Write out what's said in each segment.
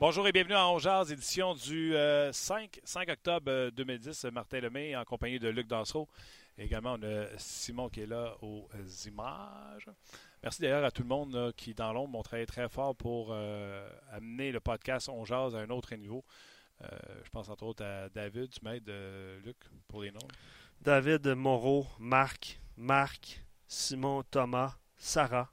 Bonjour et bienvenue à Ongeaz, édition du 5, 5 octobre 2010. Martin Lemay en compagnie de Luc Dansereau. Également, on a Simon qui est là aux images. Merci d'ailleurs à tout le monde qui, dans l'ombre, ont travaillé très fort pour amener le podcast Ongeaz à un autre niveau. je pense entre autres à David. Tu m'aides, Luc, pour les noms? David, Moreau, Marc, Marc, Simon, Thomas, Sarah.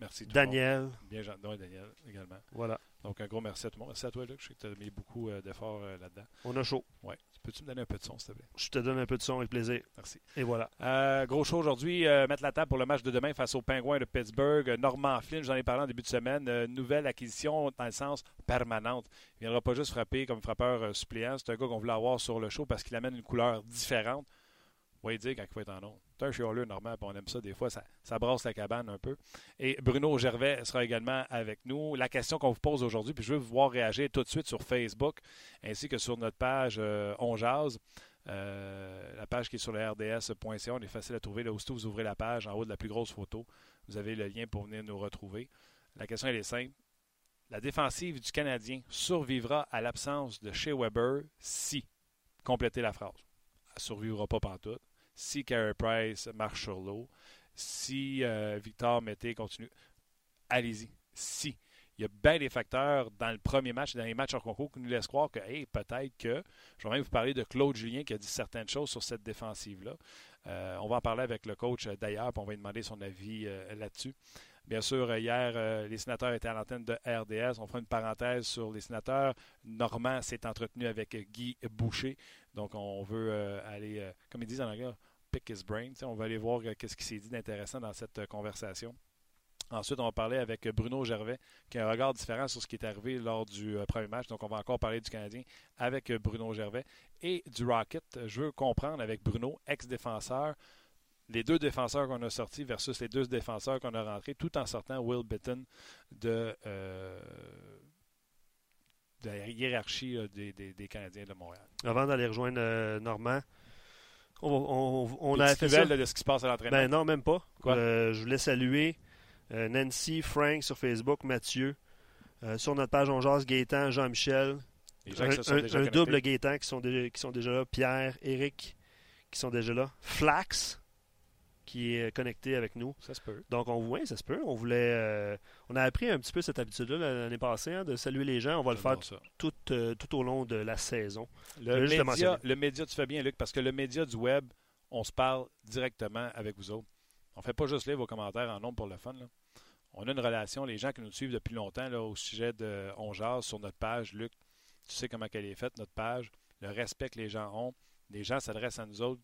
Merci. Daniel. Bien, Daniel également. Voilà. Donc, un gros merci à tout le monde. Merci à toi, Luc. Je sais que tu as mis beaucoup euh, d'efforts euh, là-dedans. On a chaud. Oui. Peux-tu me donner un peu de son, s'il te plaît? Je te donne un peu de son avec plaisir. Merci. Et voilà. Euh, gros show aujourd'hui. mettre la table pour le match de demain face aux Pingouins de Pittsburgh. Norman Flynn, j'en ai parlé en début de semaine. nouvelle acquisition dans le sens permanente. Il ne viendra pas juste frapper comme frappeur suppléant. C'est un gars qu'on voulait avoir sur le show parce qu'il amène une couleur différente. Oui, dire quand il faut être en nom. C'est un chialeux normal, on aime ça des fois, ça, ça, brasse la cabane un peu. Et Bruno Gervais sera également avec nous. La question qu'on vous pose aujourd'hui, puis je veux vous voir réagir tout de suite sur Facebook, ainsi que sur notre page euh, On. Euh, la page qui est sur le rds.ca, on est facile à trouver. Là, aussitôt vous ouvrez la page, en haut de la plus grosse photo, vous avez le lien pour venir nous retrouver. La question elle est simple. La défensive du Canadien survivra à l'absence de chez Weber si, complétez la phrase, elle ne survivra pas partout si Carey Price marche sur l'eau, si euh, Victor Mété continue, allez-y. Si. Il y a bien des facteurs dans le premier match, dans les matchs en concours, qui nous laissent croire que peut-être que. Je vais même vous parler de Claude Julien qui a dit certaines choses sur cette défensive-là. Euh, on va en parler avec le coach euh, d'ailleurs, on va lui demander son avis là-dessus. Bien sûr, hier, les sénateurs étaient à l'antenne de RDS. On fera une parenthèse sur les sénateurs. Normand s'est entretenu avec Guy Boucher. Donc, on veut euh, aller, euh, comme ils disent en anglais, pick his brain. On va aller voir euh, qu'est-ce qui s'est dit d'intéressant dans cette conversation. Ensuite, on va parler avec Bruno Gervais, qui a un regard différent sur ce qui est arrivé lors du premier match. Donc, on va encore parler du Canadien avec Bruno Gervais et du Rocket. Je veux comprendre avec Bruno, ex-défenseur, les deux défenseurs qu'on a sortis versus les deux défenseurs qu'on a rentrés, tout en sortant Will Bitton de de la hiérarchie euh, des, Canadiens de Montréal. Avant d'aller rejoindre euh, Normand, on, a fait ça. de ce qui se passe à l'entraînement? Ben non, même pas. Euh, je voulais saluer Nancy, Frank sur Facebook, Mathieu. sur notre page On Jase, Gaétan, Jean-Michel. Un, double Gaétan qui sont, qui sont déjà là. Pierre, Eric qui sont déjà là. Flax, qui est connecté avec nous. Ça se peut. Donc, on voit, ça se peut. On voulait. Euh, on a appris un petit peu cette habitude-là l'année passée, hein, de saluer les gens. On va le faire tout, euh, tout, au long de la saison. Le média, le média, tu fais bien, Luc, parce que le média du web, on se parle directement avec vous autres. On ne fait pas juste lire vos commentaires en nombre pour le fun. On a une relation, les gens qui nous suivent depuis longtemps là, au sujet de On Jase sur notre page, Luc, tu sais comment elle est faite, notre page, le respect que les gens ont. Les gens s'adressent à nous autres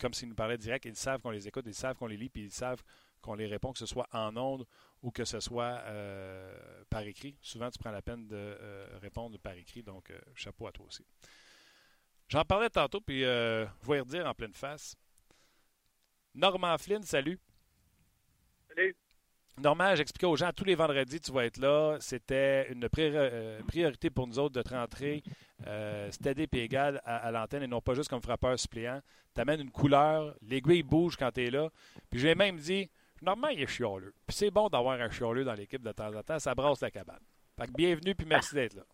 comme s'ils nous parlaient direct, ils savent qu'on les écoute, ils savent qu'on les lit, puis ils savent qu'on les répond, que ce soit en ondes ou que ce soit euh, par écrit. Souvent, tu prends la peine de euh, répondre par écrit, donc euh, chapeau à toi aussi. J'en parlais tantôt, puis je vais redire en pleine face. Normand Flynn, salut. Salut. Normand, j'expliquais aux gens, tous les vendredis, tu vas être là. C'était une priorité pour nous autres de te rentrer euh, steady et égal à, l'antenne et non pas juste comme frappeur suppléant. Tu amènes une couleur, l'aiguille bouge quand tu es là. Puis j'ai même dit, normalement, il est chialeux. Puis c'est bon d'avoir un chialeux dans l'équipe de temps en temps, ça brasse la cabane. Fait que bienvenue, puis merci d'être là.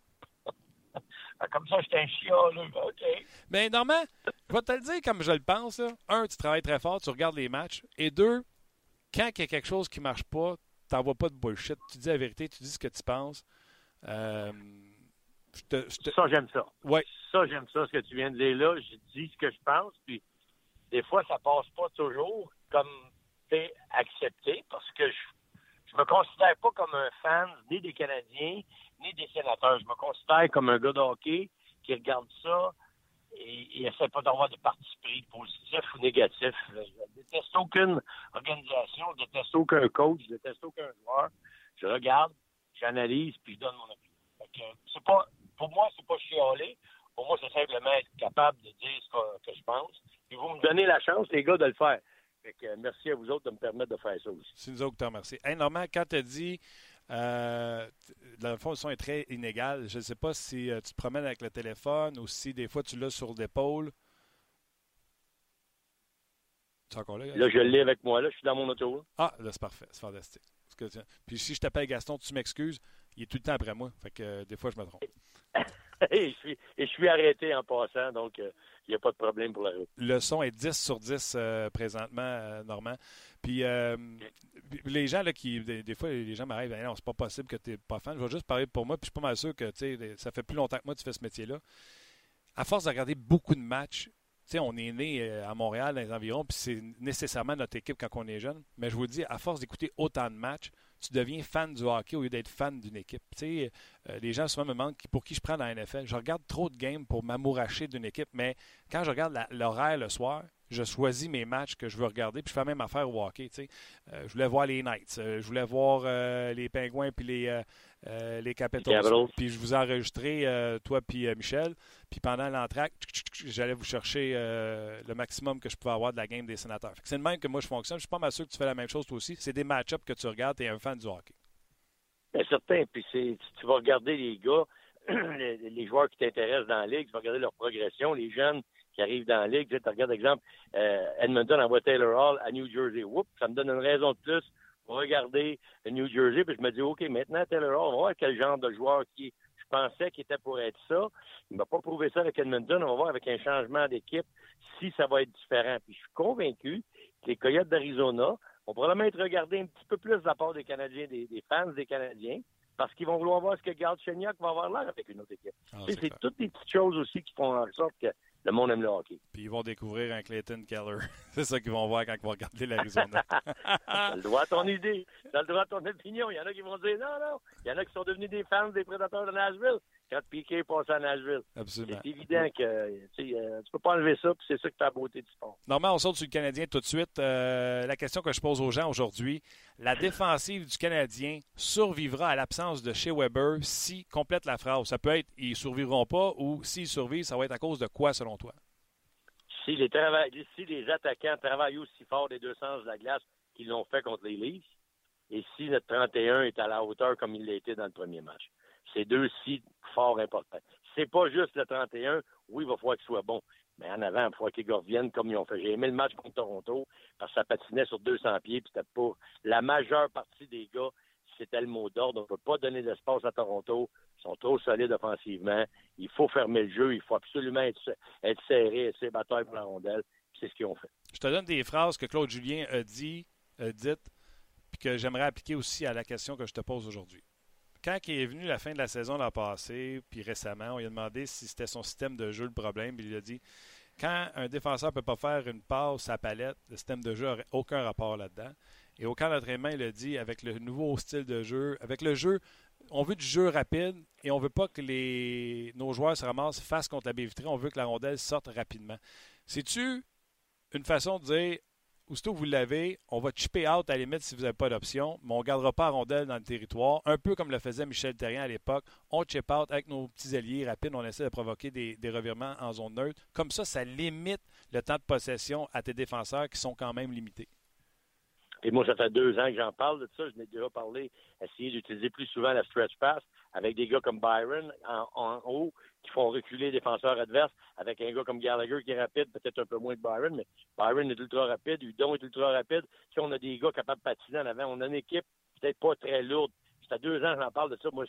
Ah, comme ça, j'étais un chialeux, OK. Mais normalement, je vais te le dire comme je le pense. Un, tu travailles très fort, tu regardes les matchs. Et deux, quand il y a quelque chose qui ne marche pas, tu n'envoies pas de bullshit. Tu dis la vérité, tu dis ce que tu penses. Euh, ça, j'aime ça. Ouais. Ça, j'aime ça, ce que tu viens de dire là. Je dis ce que je pense, puis des fois, ça passe pas toujours comme c'est accepté parce que je, je me considère pas comme un fan ni des Canadiens, ni des sénateurs. Je me considère comme un gars de hockey qui regarde ça et, il essaie pas d'avoir de parti pris positif ou négatif. Je déteste aucune organisation, je déteste aucun coach, je déteste aucun joueur. Je regarde, j'analyse, puis je donne mon opinion. C'est pas pour moi, c'est pas chialer. Pour moi, c'est simplement être capable de dire ce que, je pense. Et vous me donnez la chance, les gars, de le faire. Fait que, merci à vous autres de me permettre de faire ça aussi. C'est nous autres qui te remercions. Hey, Normand, quand tu as dit, euh, dans le fond, le son est très inégal, je ne sais pas si euh, tu te promènes avec le téléphone ou si des fois tu l'as sur l'épaule. Tu es encore là? Là, je l'ai avec moi. Là, je suis dans mon auto. Ah, là, c'est parfait. C'est fantastique. Puis si je t'appelle Gaston, tu m'excuses. il est tout le temps après moi. Fait que des fois, je me trompe. et, je suis, et je suis arrêté en passant, donc il n'y a pas de problème pour la route. Le son est 10 sur 10 présentement, Normand. Puis les gens là, qui. Des, fois, les gens m'arrivent, non, c'est pas possible que tu n'es pas fan. Je vais juste parler pour moi, puis je suis pas mal sûr que ça fait plus longtemps que moi tu fais ce métier-là. À force de regarder beaucoup de matchs, sais, on est né euh, à Montréal, dans les environs, puis c'est nécessairement notre équipe quand on est jeune. Mais je vous dis, à force d'écouter autant de matchs, tu deviens fan du hockey au lieu d'être fan d'une équipe. Tu euh, les gens souvent me demandent pour qui je prends la NFL. Je regarde trop de games pour m'amouracher d'une équipe, mais quand je regarde l'horaire le soir, je choisis mes matchs que je veux regarder, puis je fais la même affaire au hockey. Euh, je voulais voir les Knights, je voulais voir les Pingouins puis les, euh, les Capitals. Puis je vous ai enregistré, euh, toi puis euh, Michel. Puis pendant l'entraque, j'allais vous chercher le maximum que je pouvais avoir de la game des sénateurs. C'est le même que moi je fonctionne. Je suis pas mal sûr que tu fais la même chose toi aussi. C'est des match-ups que tu regardes. Tu es un fan du hockey. Bien certain. Puis tu vas regarder les gars, les, joueurs qui t'intéressent dans la ligue, tu vas regarder leur progression, les jeunes qui arrivent dans la ligue. Tu regardes, exemple, Edmonton envoie Taylor Hall à New Jersey. Oups, ça me donne une raison de plus regarder New Jersey, puis je me dis, OK, maintenant, Taylor Hall, on va voir quel genre de joueur qui je pensais qu'il était pour être ça. Il ne m'a pas prouvé ça avec Edmonton. On va voir avec un changement d'équipe si ça va être différent. Puis je suis convaincu que les Coyotes d'Arizona vont probablement être regardés un petit peu plus de la part des Canadiens, des, fans des Canadiens, parce qu'ils vont vouloir voir ce que Gard va avoir l'air avec une autre équipe. Ah, c'est toutes les petites choses aussi qui font en sorte que le monde aime le hockey. Puis ils vont découvrir un Clayton Keller. c'est ça qu'ils vont voir quand ils vont regarder l'Arizona. T'as le droit à ton idée. T'as le droit à ton opinion. Il y en a qui vont dire non, non. Il y en a qui sont devenus des fans des prédateurs de Nashville quand Piquet est passé à Nashville. Absolument. C'est évident que euh, tu ne peux pas enlever ça, puis c'est ça qui fait la beauté du sport. Normalement, on saute sur le Canadien tout de suite. Euh, la question que je pose aux gens aujourd'hui, la défensive du Canadien survivra à l'absence de chez Weber si complète la phrase? Ça peut être ils survivront pas ou s'ils survivent, ça va être à cause de quoi selon toi? Si les, si les attaquants travaillent aussi fort des deux sens de la glace qu'ils l'ont fait contre les Leafs, et si notre 31 est à la hauteur comme il l'a été dans le premier match. C'est deux si fort importants. C'est pas juste le 31. Oui, il va falloir qu'il soit bon. Mais en avant, il va falloir qu'ils reviennent comme ils ont fait. J'ai aimé le match contre Toronto parce que ça patinait sur 200 pieds. Puis c'était pas la majeure partie des gars, c'était le mot d'ordre. On ne peut pas donner d'espace à Toronto. Ils sont trop solides offensivement. Il faut fermer le jeu. Il faut absolument être, serré, essayer de bataille pour la rondelle. C'est ce qu'ils ont fait. Je te donne des phrases que Claude Julien a dit, a dites, puis que j'aimerais appliquer aussi à la question que je te pose aujourd'hui quand il est venu la fin de la saison l'an passé, puis récemment, on lui a demandé si c'était son système de jeu le problème, puis il a dit quand un défenseur ne peut pas faire une passe à palette, le système de jeu n'aurait aucun rapport là-dedans. Et au camp d'entraînement, il a dit avec le nouveau style de jeu, avec le jeu, on veut du jeu rapide et on veut pas que les, nos joueurs se ramassent face contre la baie vitrée, on veut que la rondelle sorte rapidement. C'est-tu une façon de dire aussitôt que vous l'avez, on va chipper out à la limite si vous n'avez pas d'option, mais on ne gardera pas à rondelle dans le territoire, un peu comme le faisait Michel Terrien à l'époque. On chip out avec nos petits alliés rapides, on essaie de provoquer des, revirements en zone neutre. Comme ça, ça limite le temps de possession à tes défenseurs qui sont quand même limités. Et moi, ça fait deux ans que j'en parle de ça. Je n'ai déjà parlé, essayer d'utiliser plus souvent la stretch pass avec des gars comme Byron en, haut qui font reculer les défenseurs adverses, avec un gars comme Gallagher qui est rapide, peut-être un peu moins que Byron, mais Byron est ultra rapide, Udon est ultra rapide. Si on a des gars capables de patiner en avant, on a une équipe peut-être pas très lourde. Ça fait deux ans que j'en parle de ça. Moi,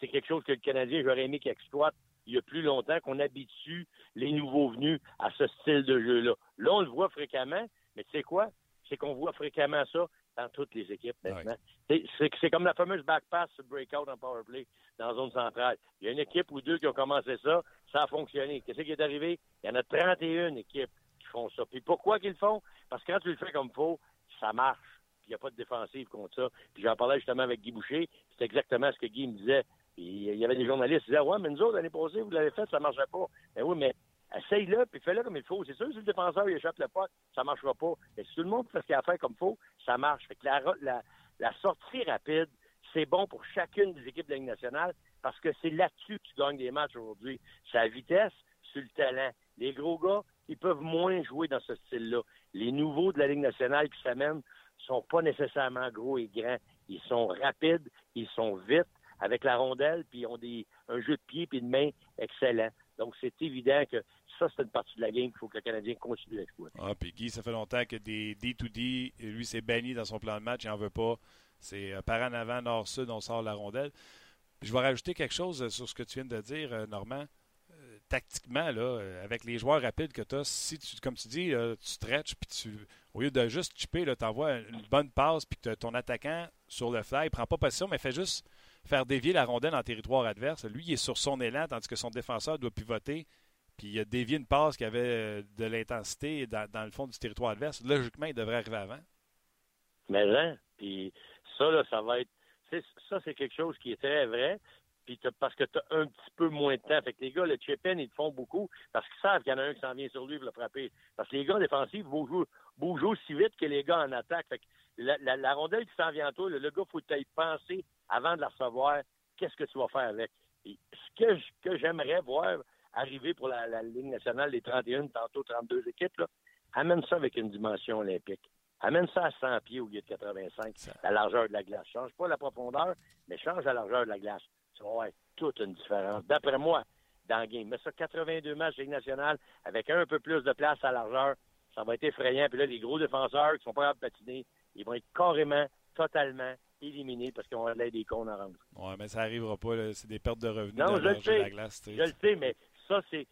c'est quelque chose que le Canadien, j'aurais aimé qu'il exploite il y a plus longtemps, qu'on habitue les nouveaux venus à ce style de jeu-là. Là, on le voit fréquemment, mais tu sais quoi? C'est qu'on voit fréquemment ça dans toutes les équipes maintenant. C'est comme la fameuse back pass breakout en power play dans la zone centrale. Il y a une équipe ou deux qui ont commencé ça, ça a fonctionné. Qu'est-ce qui est arrivé? Il y en a 31 équipes qui font ça. Puis pourquoi qu'ils le font? Parce que quand tu le fais comme il faut, ça marche. Puis il n'y a pas de défensive contre ça. Puis j'en parlais justement avec Guy Boucher. C'est exactement ce que Guy me disait. Puis il y avait des journalistes qui disaient Ouais, mais nous autres, l'année passée, vous l'avez fait, ça ne marchait pas. Mais ben oui, mais essaye-le, puis fais-le comme il faut. C'est sûr, si le défenseur il échappe le pas, ça ne marchera pas. Mais si tout le monde fait ce qu'il a fait comme il faut, ça marche. Fait que la, sortie rapide, c'est bon pour chacune des équipes de la Ligue nationale parce que c'est là-dessus que tu gagnes des matchs aujourd'hui. C'est la vitesse, c'est le talent. Les gros gars, ils peuvent moins jouer dans ce style-là. Les nouveaux de la Ligue nationale qui s'amènent sont pas nécessairement gros et grands. Ils sont rapides, ils sont vite avec la rondelle, puis ils ont des, un jeu de pied et de main excellent. Donc, c'est évident que ça, c'est une partie de la game qu'il faut que le Canadien continue d'exploiter. Ah, puis Guy, ça fait longtemps que des D2D, lui, c'est banni dans son plan de match, il n'en veut pas. C'est euh, par en avant, nord-sud, on sort la rondelle. Je vais rajouter quelque chose sur ce que tu viens de dire, Normand tactiquement, avec les joueurs rapides que tu as, si tu, comme tu dis, tu stretches, puis tu, au lieu de juste chipper, tu envoies une bonne passe, puis ton attaquant sur le fly, il prend pas position, mais fait juste faire dévier la rondelle en territoire adverse. Lui, il est sur son élan, tandis que son défenseur doit pivoter, puis il a dévié une passe qui avait euh, de l'intensité dans, le fond du territoire adverse. Logiquement, il devrait arriver avant. Mais là, puis ça, là, ça va être. Ça, c'est quelque chose qui est très vrai puis parce que tu as un petit peu moins de temps. Fait que les gars, le chip ils te font beaucoup parce qu'ils savent qu'il y en a un qui s'en vient sur lui pour le frapper. Parce que les gars défensifs bougent, bougent aussi vite que les gars en attaque. Fait que la, rondelle qui s'en vient à toi, le, gars, faut y penser avant de la recevoir. Qu'est-ce que tu vas faire avec? ce que, que j'aimerais voir arriver pour la, Ligue nationale des 31, tantôt 32 équipes, là, amène ça avec une dimension olympique. Amène ça à 100 pieds au lieu de 85, la largeur de la glace. Change pas la profondeur, mais change la largeur de la glace ça va être toute une différence. D'après moi, dans le game. Mais ça, 82 matchs Ligue nationale avec un peu plus de place à largeur, ça va être effrayant. Puis là, les gros défenseurs qui sont pas capables de patiner, ils vont être carrément, totalement éliminés parce qu'ils vont avoir des cons en rendre. Oui, mais ça n'arrivera pas. C'est des pertes de revenus non, je le sais, la glace. Je le sais, mais ça, c'est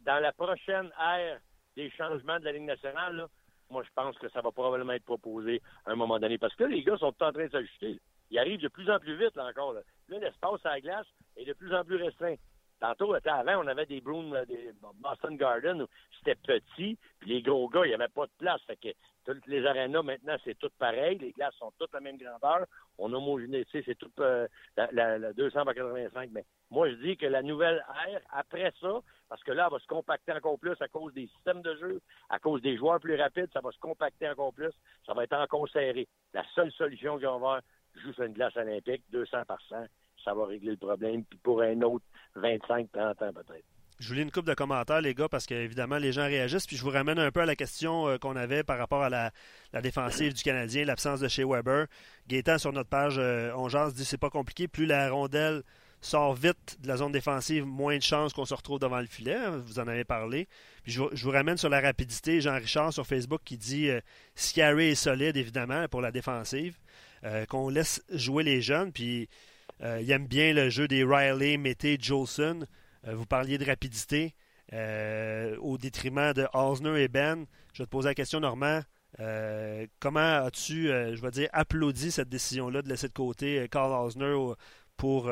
dans la prochaine ère des changements de la Ligue nationale. moi, je pense que ça va probablement être proposé à un moment donné. Parce que les gars sont en train de s'ajuster. Ils arrivent de plus en plus vite, là, encore. Là. L'espace à la glace est de plus en plus restreint. Tantôt, avant, on avait des Broom, des Boston Garden, où c'était petit, puis les gros gars, il n'y avait pas de place. Fait que toutes les arénas, maintenant, c'est tout pareil. Les glaces sont toutes la même grandeur. On homogénéise, c'est tout euh, la, la, 200 par 85. Mais moi, je dis que la nouvelle ère, après ça, parce que là, elle va se compacter encore plus à cause des systèmes de jeu, à cause des joueurs plus rapides, ça va se compacter encore plus. Ça va être encore serré. La seule solution qu'on va avoir, juste une glace olympique, 200 par 100, ça va régler le problème. Puis pour un autre, 25, 30 ans peut-être. Je vous lis une coupe de commentaires, les gars, parce qu'évidemment, les gens réagissent. Puis je vous ramène un peu à la question euh, qu'on avait par rapport à la, défensive du Canadien, l'absence de chez Weber. Gaétan, sur notre page, euh, on jase, dit c'est pas compliqué. Plus la rondelle sort vite de la zone défensive, moins de chances qu'on se retrouve devant le filet. Hein, vous en avez parlé. Puis je, vous ramène sur la rapidité. Jean-Richard sur Facebook qui dit euh, Scary est solide, évidemment, pour la défensive. Euh, qu'on laisse jouer les jeunes. Puis euh, il aime bien le jeu des Riley, Mété, Jolson. Euh, vous parliez de rapidité au détriment de Osner et Ben. Je vais te poser la question, Normand. comment as-tu, je vais dire, applaudi cette décision-là de laisser de côté Carl Osner pour,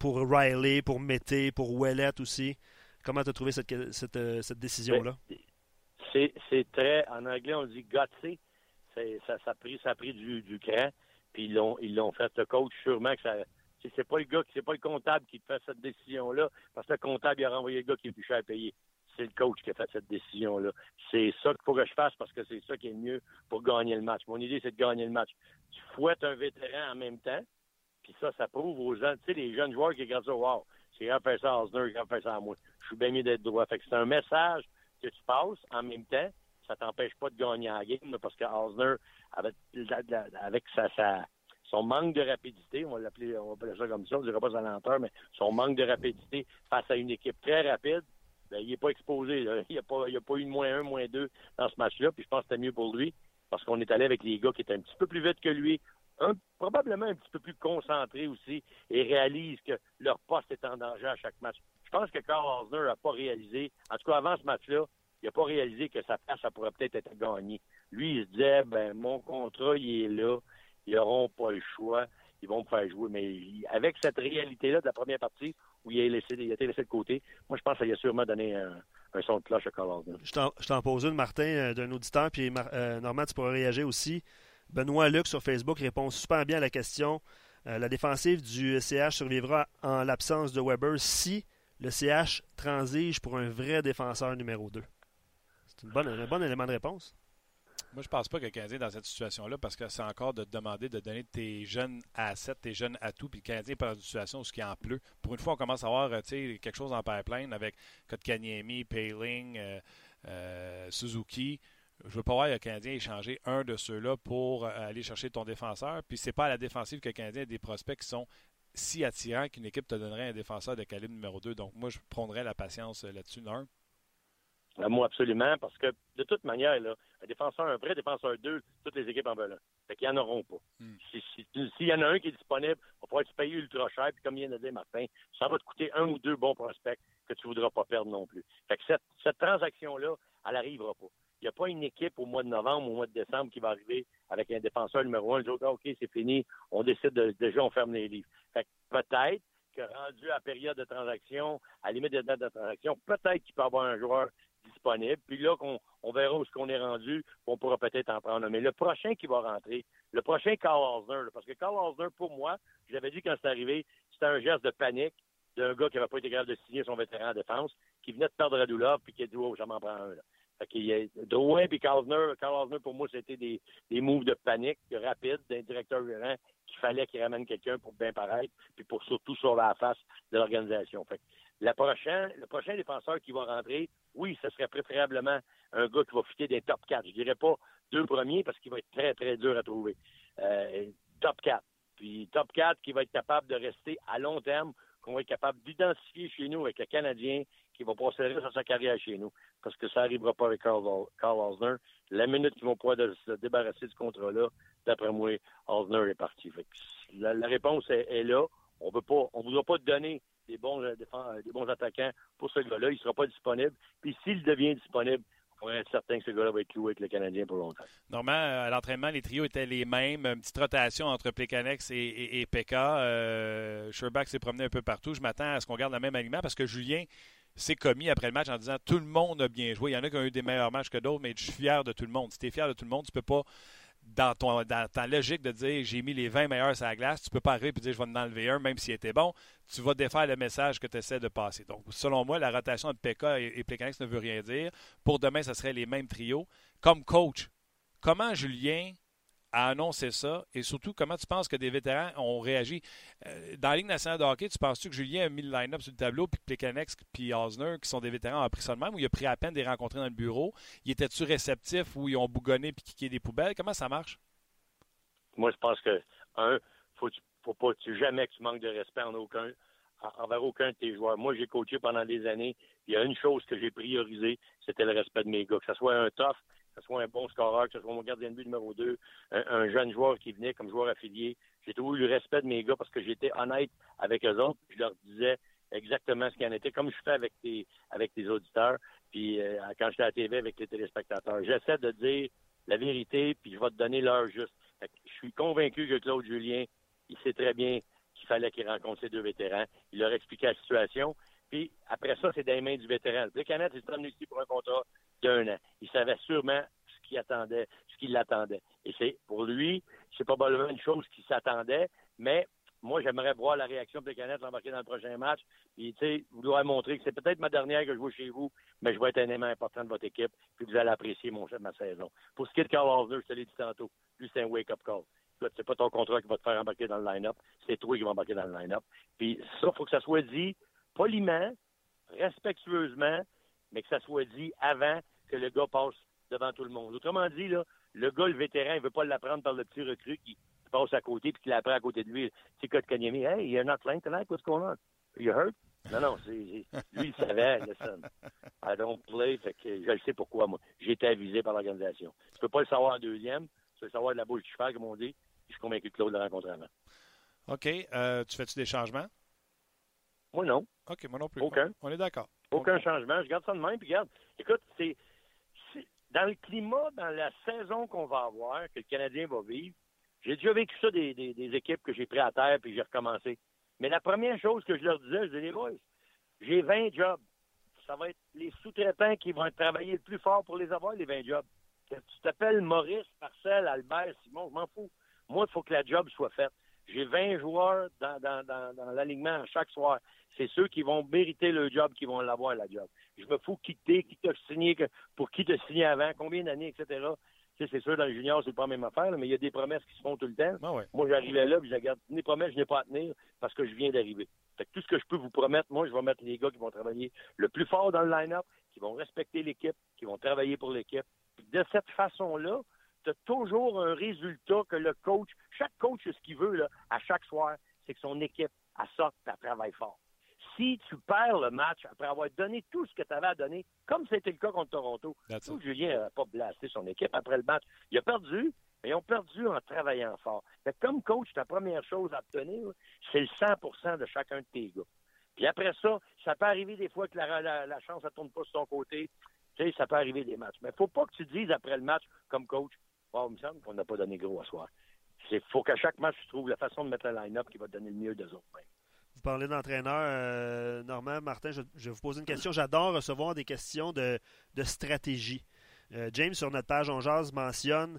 pour Riley, pour Mété, pour Ouellet aussi? Comment tu as trouvé cette, cette, cette décision-là? Ben, c'est très, en anglais, on dit gutsy. Ça, a pris, ça a pris du, du cran. Puis ils l'ont fait. Le coach, sûrement que ça. C'est pas le gars, c'est pas le comptable qui fait cette décision-là, parce que le comptable, a renvoyé le gars qui est plus cher à payer. C'est le coach qui a fait cette décision-là. C'est ça qu'il faut que je fasse parce que c'est ça qui est mieux pour gagner le match. Mon idée, c'est de gagner le match. Tu fouettes un vétéran en même temps, puis ça, ça prouve aux gens, tu sais, les jeunes joueurs qui regardent ça, wow, c'est grand faire ça à Osner, grand faire ça à moi. Je suis bien mieux d'être droit. Fait que c'est un message que tu passes en même temps. Ça t'empêche pas de gagner la game, parce que Osner, avec, avec sa, son manque de rapidité, on va l'appeler, on va appeler ça comme ça, on ne dirait pas sa lenteur, mais son manque de rapidité face à une équipe très rapide, ben, il n'est pas exposé. Il n'y a pas eu de moins un, moins deux dans ce match-là, puis je pense que c'était mieux pour lui, parce qu'on est allé avec les gars qui étaient un petit peu plus vite que lui, probablement un petit peu plus concentrés aussi, et réalisent que leur poste est en danger à chaque match. Je pense que Carl Osner n'a pas réalisé, en tout cas avant ce match-là, il n'a pas réalisé que sa place, ça pourrait peut-être être gagnée. Lui, il se disait, ben, mon contrat, il est là. Ils n'auront pas le choix. Ils vont me faire jouer. Mais avec cette réalité-là de la première partie, où il a, été laissé de côté, moi, je pense qu'il a sûrement donné un, son de cloche à Carl Je t'en pose une, Martin, euh, d'un auditeur, puis euh, Normand, tu pourrais réagir aussi. Benoît Luc sur Facebook répond super bien à la question. Euh, la défensive du CH survivra en l'absence de Weber si le CH transige pour un vrai défenseur numéro 2. C'est un bon élément de réponse. Moi, je pense pas que le Canadien est dans cette situation-là parce que c'est encore de te demander de donner tes jeunes assets, tes jeunes atouts, puis le Canadien est dans une situation où il en pleut. Pour une fois, on commence à avoir euh, quelque chose en pipeline avec Kotkaniemi, Payling, euh, euh, Suzuki. Je veux pas voir le Canadien échanger un de ceux-là pour aller chercher ton défenseur. Puis c'est pas à la défensive que le Canadien a des prospects qui sont si attirants qu'une équipe te donnerait un défenseur de calibre numéro 2. Donc moi, je prendrais la patience là-dessus, d'un. Moi, absolument, parce que de toute manière, là, un défenseur, un vrai défenseur 2, toutes les équipes en veulent un. Fait qu'ils n'en auront pas. Hmm. S'il y en a un qui est disponible, il va falloir te payer ultra cher, puis comme vient de dire Martin, ça va te coûter un ou deux bons prospects que tu ne voudras pas perdre non plus. Fait que cette, cette transaction-là, elle n'arrivera pas. Il n'y a pas une équipe au mois de novembre ou au mois de décembre qui va arriver avec un défenseur numéro un, dire OK, c'est fini, on décide de, déjà, on ferme les livres. Fait que peut-être que rendu à la période de transaction, à la limite de date de transaction, peut-être qu'il peut y avoir un joueur Puis là, on verra où ce qu'on est rendu, on pourra peut-être en prendre. Mais le prochain qui va rentrer, le prochain Carl Osner, parce que Carl Osner, pour moi, j'avais dit quand c'est arrivé, c'était un geste de panique d'un gars qui n'avait pas été capable de signer son vétéran en défense, qui venait de perdre Radulov, puis qui a dit, oh, j'en prends un. Là. Fait qu'il y a Drouin puis Carl Osner, Carl Osner, pour moi, c'était des, moves de panique rapides d'un directeur gérant qu'il fallait qu'il ramène quelqu'un pour bien paraître, puis pour surtout sauver la face de l'organisation. Le prochain défenseur qui va rentrer, oui, ce serait préférablement un gars qui va fitter des top 4. Je dirais pas deux premiers parce qu'il va être très, très dur à trouver. Euh, top 4. Puis top 4 qui va être capable de rester à long terme, qu'on va être capable d'identifier chez nous avec le Canadien qui va passer le sa carrière chez nous. Parce que ça n'arrivera pas avec Carl, Osner. La minute qu'ils vont pouvoir se débarrasser de ce contrat-là, d'après moi, Osner est parti. la, réponse est, là. On ne voudra pas donner des bons, euh, euh, des bons attaquants pour ce gars-là. Il ne sera pas disponible. Puis s'il devient disponible, on va être certain que ce gars-là va être cloué avec le Canadien pour longtemps. Normalement, à l'entraînement, les trios étaient les mêmes. Une petite rotation entre Plekanex et, et, et. Euh, s'est promené un peu partout. Je m'attends à ce qu'on garde le même alignement parce que Julien s'est commis après le match en disant tout le monde a bien joué. Il y en a qui ont eu des meilleurs matchs que d'autres, mais je suis fier de tout le monde. Si tu es fier de tout le monde, tu peux pas dans, ta logique de dire j'ai mis les 20 meilleurs sur la glace, tu peux pas arriver et dire je vais en enlever un, même s'il était bon. Tu vas défaire le message que tu essaies de passer. Donc, selon moi, la rotation de PK et, et ne veut rien dire. Pour demain, ce serait les mêmes trios. Comme coach, comment Julien a annoncé ça? Et surtout, comment tu penses que des vétérans ont réagi? Euh, dans la Ligue nationale de hockey, tu penses-tu que Julien a mis le line-up sur le tableau, puis Plekanex puis Osner, qui sont des vétérans, ont pris ça de même, ou il a pris à peine des rencontrer dans le bureau? Il était-tu réceptif ou ils ont bougonné puis kické des poubelles? Comment ça marche? Moi, je pense que, un, faut, faut pas jamais que tu manques de respect en aucun, envers aucun de tes joueurs. Moi, j'ai coaché pendant des années. Il y a une chose que j'ai priorisée, c'était le respect de mes gars. Que ce soit un tough, que ce soit un bon scoreur, que ce soit mon gardien de but numéro 2, un, jeune joueur qui venait comme joueur affilié. J'ai toujours eu le respect de mes gars parce que j'étais honnête avec eux autres. Je leur disais exactement ce qu'il en était, comme je fais avec tes, auditeurs, puis euh, quand j'étais à la TV avec les téléspectateurs. J'essaie de dire la vérité, puis je vais te donner l'heure juste. Je suis convaincu que Claude Julien, il sait très bien qu'il fallait qu'il rencontre ces deux vétérans. Il leur expliqué la situation. Puis après ça, c'est dans les mains du vétéran. Le Canette, il s'est ici pour un contrat d'un an. Il savait sûrement ce qu'il attendait, ce qu'il l'attendait. Et c'est pour lui, c'est probablement une chose qui s'attendait, mais moi, j'aimerais voir la réaction de Canet l'embarquer dans le prochain match. Puis, tu sais, vous devez montrer que c'est peut-être ma dernière que je joue chez vous, mais je vais être un élément important de votre équipe, puis vous allez apprécier mon, ma saison. Pour ce qui est de Carl Osner, je te l'ai dit tantôt, lui, c'est un wake-up call. C'est pas ton contrat qui va te faire embarquer dans le line-up, c'est toi qui vas embarquer dans le line-up. Puis ça, il faut que ça soit dit poliment, respectueusement, mais que ça soit dit avant que le gars passe devant tout le monde. Autrement dit, là, le gars, le vétéran, il veut pas l'apprendre par le petit recrue qui passe à côté puis qui l'apprend à côté de lui. C'est de Kanyemi. Hey, you're not playing tonight. What's going on? You hurt? Non, non, c'est, lui, il savait, listen, I don't play, fait que je le sais pourquoi, moi. J'ai été avisé par l'organisation. Tu peux pas le savoir en deuxième, tu peux le savoir de la bouche du cheval, comme on dit. Je suis convaincu que Claude le rencontré avant. OK. Euh, tu fais-tu des changements? Moi, non. OK, moi non plus. Aucun. On est d'accord. Aucun changement. Je garde ça de même, puis regarde. Écoute, c'est, dans le climat, dans la saison qu'on va avoir, que le Canadien va vivre, j'ai déjà vécu ça des, des, équipes que j'ai pris à terre puis j'ai recommencé. Mais la première chose que je leur disais, je disais, les boys, j'ai 20 jobs. Ça va être les sous-traitants qui vont travailler le plus fort pour les avoir, les 20 jobs. tu t'appelles Maurice, Marcel, Albert, Simon, je m'en fous. Moi, il faut que la job soit faite. J'ai 20 joueurs dans, dans, dans, dans l'alignement chaque soir. C'est ceux qui vont mériter le job qui vont l'avoir, la job. Je me fous qui t'es, qui t'a signé, pour qui t'a signé avant, combien d'années, etc c'est sûr, dans les juniors, c'est pas la même affaire, mais il y a des promesses qui se font tout le temps. Ah moi, j'arrivais là, puis je regarde, les promesses, je n'ai pas à tenir parce que je viens d'arriver. tout ce que je peux vous promettre, moi, je vais mettre les gars qui vont travailler le plus fort dans le line-up, qui vont respecter l'équipe, qui vont travailler pour l'équipe. de cette façon-là, tu as toujours un résultat que le coach, chaque coach, ce qu'il veut, là, à chaque soir, c'est que son équipe, a sorte, elle travaille fort. si tu perds le match après avoir donné tout ce que tu avais à donner, comme c'était le cas contre Toronto, Julien n'a pas blasté son équipe après le match. Il a perdu, mais ils ont perdu en travaillant fort. comme coach, ta première chose à obtenir, c'est le 100% de chacun de tes gars. Puis après ça, ça peut arriver des fois que la, chance ne tourne pas sur ton côté. Tu sais, ça peut arriver des matchs. Mais il ne faut pas que tu dises après le match, comme coach, oh, il n'a pas donné gros à soir. Il faut qu'à chaque match, tu trouves la façon de mettre le line-up qui va te donner le mieux des autres. Vous parlez d'entraîneur, euh, Normand, Martin, je, vais vous poser une question. J'adore recevoir des questions de, stratégie. Euh, James, sur notre page On Jazz, mentionne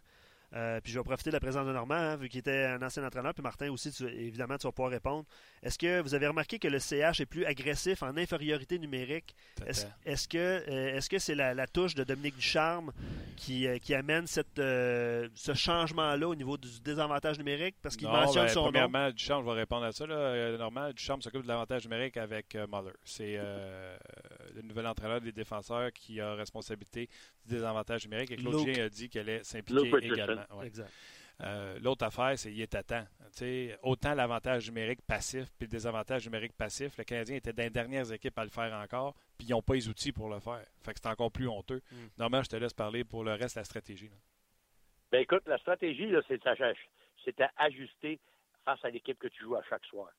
euh, puis je vais profiter de la présence de Normand, hein, vu qu'il était un ancien entraîneur. Puis Martin aussi, évidemment, tu vas pouvoir répondre. Est-ce que vous avez remarqué que le CH est plus agressif en infériorité numérique? Est-ce que euh, est-ce que c'est la, touche de Dominique Ducharme qui, euh, qui amène cette, ce changement-là au niveau du désavantage numérique? Parce qu'il mentionne ben, son premièrement, Ducharme, je vais répondre à ça. Là. Normand, Ducharme s'occupe de l'avantage numérique avec Muller. C'est le nouvel entraîneur des défenseurs qui a responsabilité du désavantage numérique. Et Claude a dit qu'elle est s'impliquer également. Euh, l'autre affaire, c'est qu'il est à temps. autant l'avantage numérique passif puis le désavantage numérique passif, le Canadien était dans les dernières équipes à le faire encore, puis ils n'ont pas les outils pour le faire. Fait que c'est encore plus honteux. Mm. Normalement, je te laisse parler pour le reste de la stratégie. Ben écoute, la stratégie, c'est à, ajuster face à l'équipe que tu joues à chaque soir.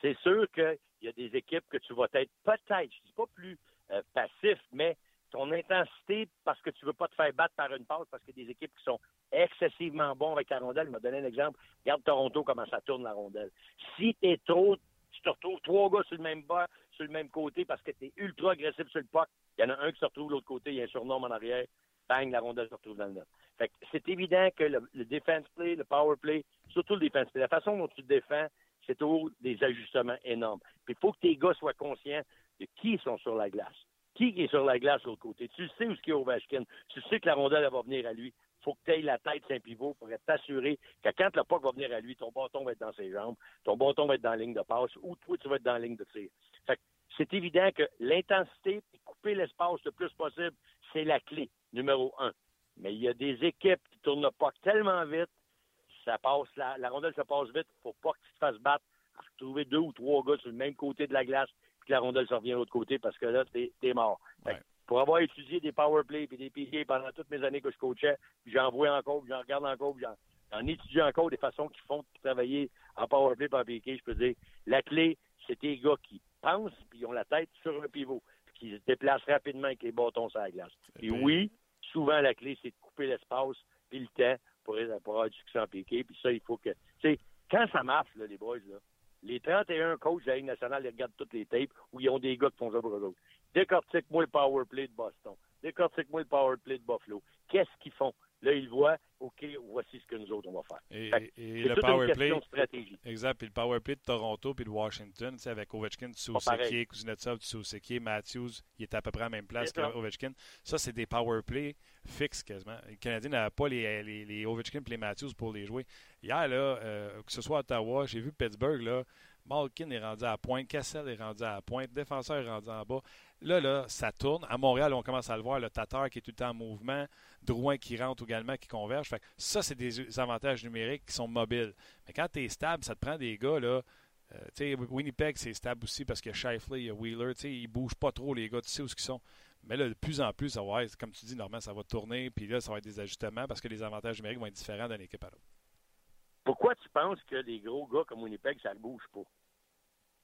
C'est sûr qu'il y a des équipes que tu vas être peut-être, je ne dis pas plus euh, passif, mais ton intensité parce que tu ne veux pas te faire battre par une passe parce qu'il y a des équipes qui sont excessivement bons avec la rondelle. Il m'a donné un exemple. Regarde Toronto, comment ça tourne la rondelle. Si tu es trop, tu te retrouves trois gars sur le même bas, sur le même côté parce que tu es ultra agressif sur le puck, il y en a un qui se retrouve de l'autre côté, il y a un surnom en arrière, bang, la rondelle se retrouve dans le net. Fait c'est évident que le, defense play, le power play, surtout le defense play, la façon dont tu te défends, c'est toujours des ajustements énormes. Puis il faut que tes gars soient conscients de qui sont sur la glace qui est sur la glace de l'autre côté? Tu sais où ce Ovechkin. Tu sais que la rondelle va venir à lui. Il faut que tu aies la tête un pivot pour t'assurer que quand le puck va venir à lui, ton bâton va être dans ses jambes, ton bâton va être dans la ligne de passe ou toi, tu vas être dans la ligne de tir. c'est évident que l'intensité et couper l'espace le plus possible, c'est la clé numéro un. Mais il y a des équipes qui tournent le puck tellement vite, ça passe, la, la rondelle se passe vite, il faut pas que tu te fasses battre à trouver deux ou trois gars sur le même côté de la glace que la rondelle se revient de l'autre côté parce que là, t'es es mort. Pour avoir étudié des power play et des piquets pendant toutes mes années que je coachais, puis j'en vois encore, j'en regarde encore, j'en étudie encore des façons qui font travailler en power play par piqué, je peux dire, la clé, c'est des gars qui pensent puis ils ont la tête sur un pivot, puis qui se déplacent rapidement avec les bâtons sur la glace. Et oui, souvent la clé, c'est de couper l'espace puis le temps pour, avoir du succès en piqué, puis ça, il faut que... Tu sais, quand ça marche, là, les boys, là, les 31 coachs de la Ligue nationale, ils regardent toutes les tapes où ils ont des gars qui font ça pour eux autres. Décortique-moi le power play de Boston. Décortique-moi le power play de Buffalo. Qu'est-ce qu'ils font? Là, ils voient, OK, voici ce que nous autres, on va faire. Et, le power play. Exact. Puis le power play de Toronto puis de Washington, avec Ovechkin, Tsousekier, Kuznetsov, Tsousekier, Matthews, il est à peu près à la même place qu'Ovechkin. Ça, c'est des power play fixes quasiment. Les Canadiens n'avaient pas les, les, les Ovechkin et les Matthews pour les jouer. Hier, là, euh, que ce soit à Ottawa, j'ai vu Pittsburgh, là, Malkin est rendu à pointe, Cassel est rendu à pointe, défenseur est rendu en bas. Là, là, ça tourne. À Montréal, on commence à le voir, le Tatar qui est tout le temps en mouvement, Drouin qui rentre également, qui converge. Ça, c'est des avantages numériques qui sont mobiles. Mais quand tu es stable, ça te prend des gars, là. Euh, sais, Winnipeg, c'est stable aussi parce qu'il y a Shifley, il y a Wheeler. Ils ne bougent pas trop, les gars. Tu sais où ils sont. Mais là, de plus en plus, ça va comme tu dis, normalement, ça va tourner. Puis là, ça va être des ajustements parce que les avantages numériques vont être différents d'une équipe à l'autre. Pourquoi tu penses que les gros gars comme Winnipeg, ça ne bouge pas?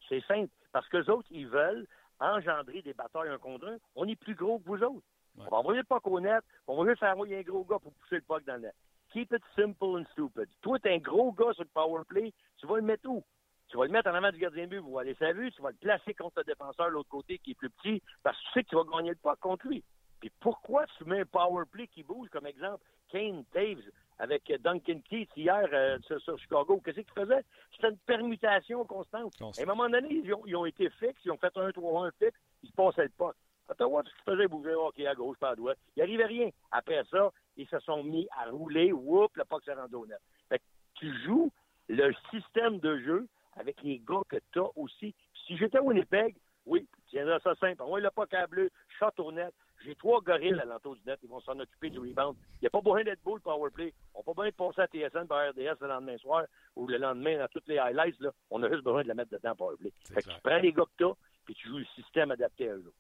C'est simple. Parce que les autres, ils veulent engendrer des batailles un contre un. On est plus gros que vous autres. On va envoyer le puck au net, on va juste faire envoyer un gros gars pour pousser le puck dans le net. Keep it simple and stupid. Toi, t'es un gros gars sur le power play, tu vas le mettre où? Tu vas le mettre en avant du gardien de but, vous allez sa vue, tu vas le placer contre le défenseur de l'autre côté qui est plus petit, parce que tu sais que tu vas gagner le puck contre lui. Puis pourquoi tu mets un power play qui bouge, comme exemple, Kane Taves avec Duncan Keith hier euh, sur, Chicago, qu'est-ce qu'ils faisaient? C'était une permutation constante. À un moment donné, ils ont, été fixes, ils ont fait un 3-1 fixe, ils se passaient le puck. Ottawa, ce qu'ils faisaient bouger? OK à gauche, pas à droite. Il arrivait rien. Après ça, ils se sont mis à rouler, whoop, le puck s'est rendu au net. Fait que tu joues le système de jeu avec les gars que tu as aussi. Si j'étais à Winnipeg, oui, tiendrais ça simple. On le puck à bleu, shot au net, j'ai trois gorilles à l'entour du net. Ils vont s'en occuper du rebound. Il n'y a pas besoin d'être beau le powerplay. On n'a pas besoin de passer à TSN par RDS le lendemain soir ou le lendemain dans toutes les highlights. Là. On a juste besoin de la mettre dedans powerplay. Fait que tu prends les gars que tu puis tu joues le système adapté à eux.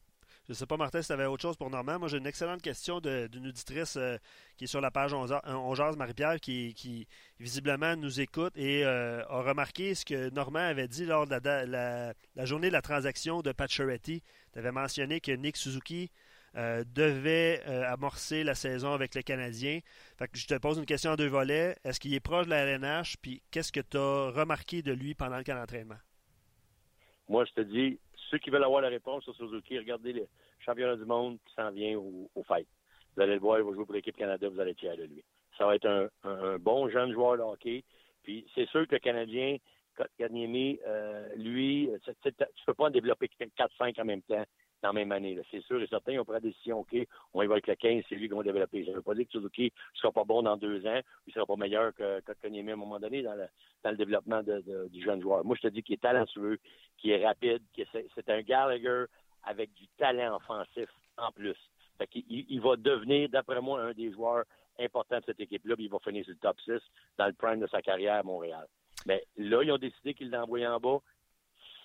Je ne sais pas, Martin, si tu avais autre chose pour Normand. Moi, j'ai une excellente question d'une auditrice euh, qui est sur la page Ongeaz, Marie-Pierre, qui, visiblement nous écoute et euh, a remarqué ce que Normand avait dit lors de la, journée de la transaction de Pacioretty. Tu avais mentionné que Nick Suzuki euh, devait amorcer la saison avec le Canadien. Fait que je te pose une question en deux volets. Est-ce qu'il est proche de la LNH? Puis qu'est-ce que tu as remarqué de lui pendant le camp d'entraînement? Moi, je te dis, ceux qui veulent avoir la réponse sur Suzuki, regardez le championnat du monde qui s'en vient au, au fight. Vous allez le voir, il va jouer pour l'équipe Canada, vous allez être fiers de lui. Ça va être un, bon jeune joueur de hockey. Puis c'est sûr que le Canadien, Kanyemi, euh, lui, tu ne peux pas en développer 4-5 en même temps dans la même année. C'est sûr et certain, on prend la décision, OK, on y va avec le 15, c'est lui qui va développer. Ça ne veut pas dire que Suzuki ne sera pas bon dans deux ans, il ne sera pas meilleur que, à un moment donné dans le, développement du jeune joueur. Moi, je te dis qu'il est talentueux, qu'il est rapide, que c'est un Gallagher avec du talent offensif en plus. Il va devenir, d'après moi, un des joueurs importants de cette équipe-là, puis il va finir sur le top 6 dans le prime de sa carrière à Montréal. Mais là, ils ont décidé qu'ils l'envoyaient en bas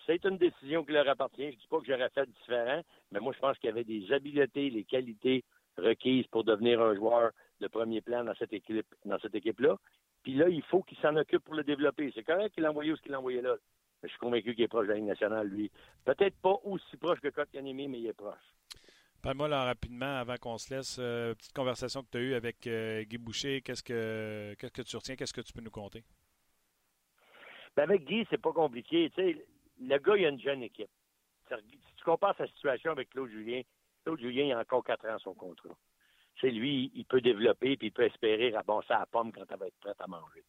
c'est une décision qui leur appartient. Je ne dis pas que j'aurais fait différent, mais moi, je pense qu'il y avait des habiletés, les qualités requises pour devenir un joueur de premier plan dans cette équipe, dans cette équipe-là. Puis là, il faut qu'il s'en occupe pour le développer. C'est correct qu'il l'envoie où ce qu'il l'envoyait là. Mais je suis convaincu qu'il est proche de la Ligue nationale, lui. Peut-être pas aussi proche que Kotkaniemi, mais il est proche. Parle-moi là rapidement avant qu'on se laisse. Euh, petite conversation que tu as eue avec euh, Guy Boucher. Qu'est-ce que qu'est-ce que tu retiens? Qu'est-ce que tu peux nous compter? Ben avec Guy, c'est pas compliqué. Tu sais, le gars, il a une jeune équipe. Si tu compares sa situation avec Claude Julien, Claude Julien, il a encore quatre ans son contrat. C'est lui, il peut développer puis il peut espérer raboncer à la pomme quand elle va être prête à manger.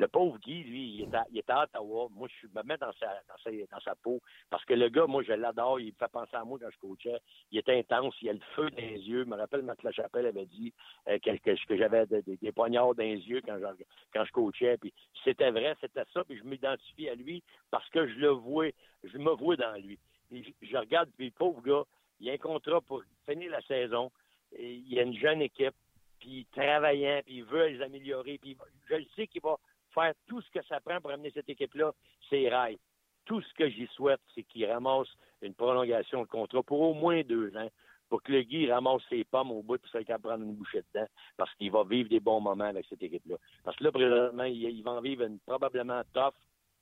Le pauvre Guy, lui, il est à, Ottawa. Moi, je me mets dans sa, dans, sa, dans sa peau parce que le gars, moi, je l'adore. Il me fait penser à moi quand je coachais. Il est intense. Il a le feu dans les yeux. Je me rappelle, Marc Lachapelle avait dit euh, que, j'avais des poignards dans les yeux quand je, quand je coachais. Puis c'était vrai, c'était ça. Puis je m'identifie à lui parce que je le vois, je me vois dans lui. Puis je, regarde, puis le pauvre gars, il a un contrat pour finir la saison. Il a une jeune équipe puis travaillant, puis il veut les améliorer, puis je le sais qu'il va faire tout ce que ça prend pour amener cette équipe-là, c'est rail. Tout ce que j'y souhaite, c'est qu'il ramasse une prolongation de contrat pour au moins deux ans, pour que le Guy ramasse ses pommes au bout pour qu'il prendre une bouchée dedans, parce qu'il va vivre des bons moments avec cette équipe-là. Parce que là, présentement, il, va en vivre une probablement tough,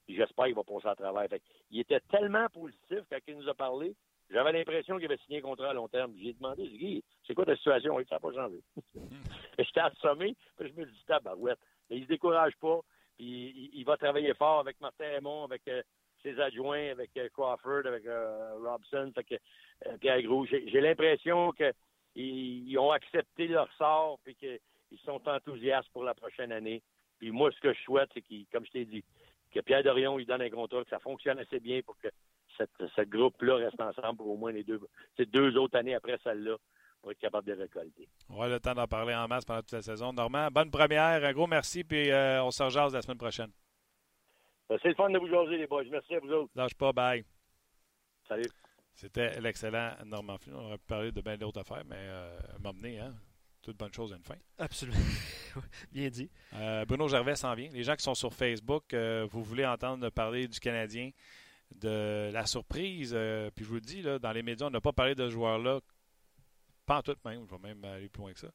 j'espère qu'il va passer à travers. il était tellement positif quand il nous a parlé, j'avais l'impression qu'il avait signé un contrat à long terme. J'ai demandé, Guy, c'est quoi ta situation? ça n'a pas changé. J'étais assommé, puis je me dis, tabarouette. Mais il ne se décourage pas. Puis il, va travailler fort avec Martin Raymond, avec euh, ses adjoints, avec euh, Crawford, avec euh, Robson, fait que, Pierre Gros. J'ai l'impression qu'ils ont accepté leur sort puis qu'ils sont enthousiastes pour la prochaine année. Puis moi, ce que je souhaite, c'est qu'il, comme je t'ai dit, que Pierre Dorion lui donne un contrat, que ça fonctionne assez bien pour que cette, ce groupe-là reste ensemble pour au moins les deux, deux autres années après celle-là pour être capable de récolter. On va le temps d'en parler en masse pendant toute la saison. Normand, bonne première. Un gros merci, puis euh, on se rejase la semaine prochaine. Euh, c'est le fun de vous jaser, les boys. Merci à vous autres. Lâche pas, bye. Salut. C'était l'excellent Normand Flynn. On aurait pu parler de bien d'autres affaires, mais euh, m'emmener, hein? Toute bonne chose à une fin. Absolument. bien dit. Euh, Bruno Gervais s'en vient. Les gens qui sont sur Facebook, vous voulez entendre parler du Canadien, de la surprise. puis je vous le dis, là, dans les médias, on n'a pas parlé de ce joueur-là pas en tout même, je vais même aller plus loin que ça.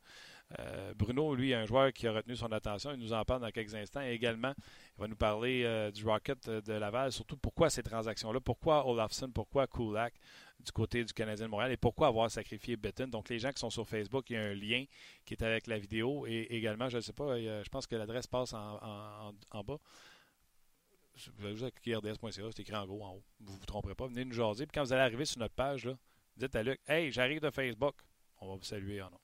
Euh, Bruno, lui, un joueur qui a retenu son attention. Il nous en parle dans quelques instants. Et également, il va nous parler euh, du Rocket de Laval, surtout pourquoi ces transactions-là, pourquoi Olafson, pourquoi Kulak du côté du Canadien de Montréal et pourquoi avoir sacrifié Bitton. Donc, les gens qui sont sur Facebook, il y a un lien qui est avec la vidéo et également, je ne sais pas, je pense que l'adresse passe en, bas. Vous avez juste cliquer RDS.ca, c'est écrit en gros en haut. Vous ne vous tromperez pas. Venez nous jaser. Puis quand vous allez arriver sur notre page, là, dites à Luc Hey, j'arrive de Facebook on va vous saluer en nom.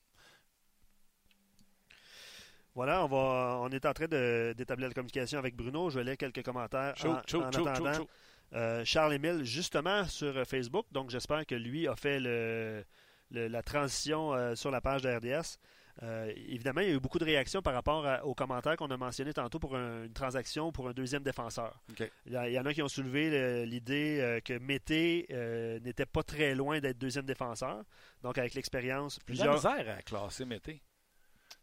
Voilà, on, va, on est en train d'établir la communication avec Bruno. Je vais lire quelques commentaires en, attendant. Euh, Charles Émile, justement sur Facebook, donc j'espère que lui a fait le, la transition euh, sur la page de RDS. Euh, évidemment, il y a eu beaucoup de réactions par rapport aux commentaires qu'on a mentionnés tantôt pour une transaction pour un deuxième défenseur. Il, y en a qui ont soulevé l'idée euh, que Mété euh, n'était pas très loin d'être deuxième défenseur. Donc, avec l'expérience, plusieurs. Il misère à classer Mété.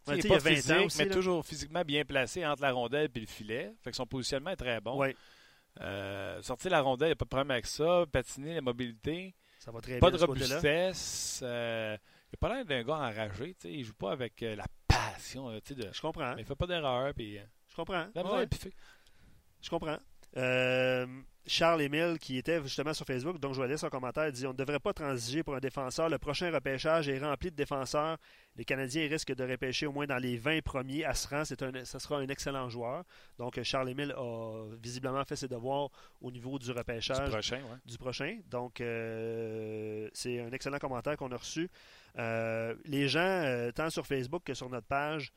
il, est pas physique, mais toujours physiquement bien placé entre la rondelle et le filet. Fait que son positionnement est très bon. Euh, sortir la rondelle, il n'y a pas de problème avec ça. Patiner, la mobilité. Ça va très pas bien. de robustesse. Euh, il n'a pas l'air d'un gars enragé. Il ne joue pas avec euh, la passion. de, Je comprends. Mais il ne fait pas d'erreur. Puis, je comprends. Je comprends. Euh, Charles Emile, qui était justement sur Facebook, donc je vais lire son commentaire, dit On ne devrait pas transiger pour un défenseur. Le prochain repêchage est rempli de défenseurs. Les Canadiens risquent de repêcher au moins dans les 20 premiers. À ce rang, un, ce sera un excellent joueur. Donc Charles Emile a visiblement fait ses devoirs au niveau du repêchage du prochain. Du prochain. Donc euh, c'est un excellent commentaire qu'on a reçu. Euh, les gens, tant sur Facebook que sur notre page,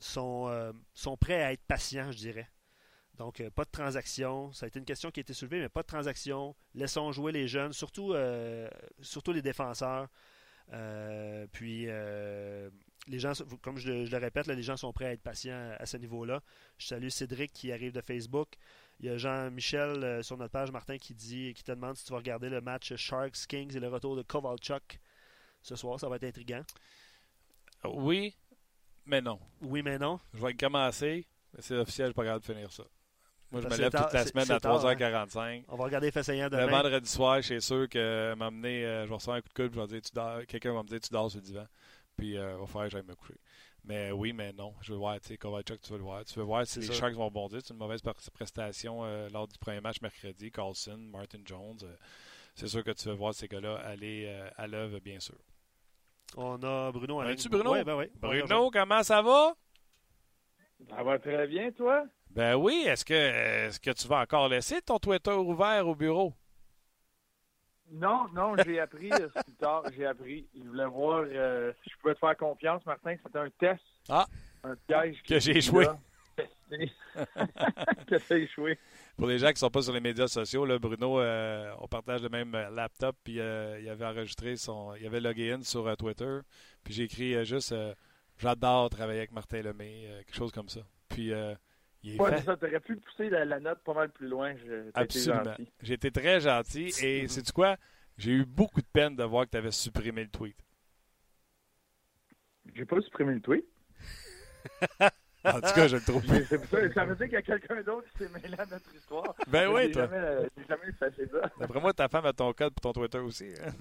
sont, sont prêts à être patients, je dirais. Donc, euh, pas de transaction. Ça a été une question qui a été soulevée, mais pas de transaction. Laissons jouer les jeunes, surtout, euh, surtout les défenseurs. Euh, puis, les gens, comme je, le répète, les gens sont prêts à être patients à ce niveau-là. Je salue Cédric qui arrive de Facebook. Il y a Jean-Michel sur notre page, Martin, qui dit, qui te demande si tu vas regarder le match Sharks Kings et le retour de Kovalchuk ce soir. Ça va être intriguant. Oui, mais non. Oui, mais non. Je vais commencer. C'est officiel, je ne pas capable de finir ça. Moi, je me lève toute la semaine à 3h45. Hein. On va regarder Fessayant demain. Le vendredi soir, c'est sûr que m'amener, euh, je vais recevoir un coup de coude, je vais dire, tu dors, quelqu'un va me dire, tu dors sur le divan. Puis, euh, il va falloir que j'aille me coucher. Mais oui, mais non. Je veux voir, tu sais, Kovalchuk, tu veux le voir. Tu veux voir si les Sharks vont bondir. C'est une mauvaise prestation euh, lors du premier match mercredi. Carlson, Martin Jones. c'est sûr que tu veux voir ces gars-là aller à l'œuvre, bien sûr. On a Bruno. tu Bruno? Oui, ben oui. Bruno, comment ça va? Ça va très bien, toi? Ben oui. Est-ce que, est que tu vas encore laisser ton Twitter ouvert au bureau? Non, non, j'ai appris euh, plus tard. J'ai appris. Je voulais voir euh, si je pouvais te faire confiance, Martin. C'était un test. Ah! Un piège. Que j'ai échoué. que j'ai échoué. Pour les gens qui ne sont pas sur les médias sociaux, là, Bruno, euh, on partage le même laptop, puis il avait enregistré son. Il avait logué in sur Twitter, puis j'ai écrit juste J'adore travailler avec Martin Lemay, quelque chose comme ça. Puis Ouais, ça, t'aurais pu pousser la, note pas mal plus loin. Absolument. J'ai été très gentil. Et c'est quoi? J'ai eu beaucoup de peine de voir que tu avais supprimé le tweet. J'ai pas supprimé le tweet. en tout cas, je le trouve. ça, veut dire qu'il y a quelqu'un d'autre qui s'est mêlé à notre histoire. Ben oui, toi. Jamais, j'ai jamais fait ça. D'après moi, ta femme a ton code pour ton Twitter aussi. Hein?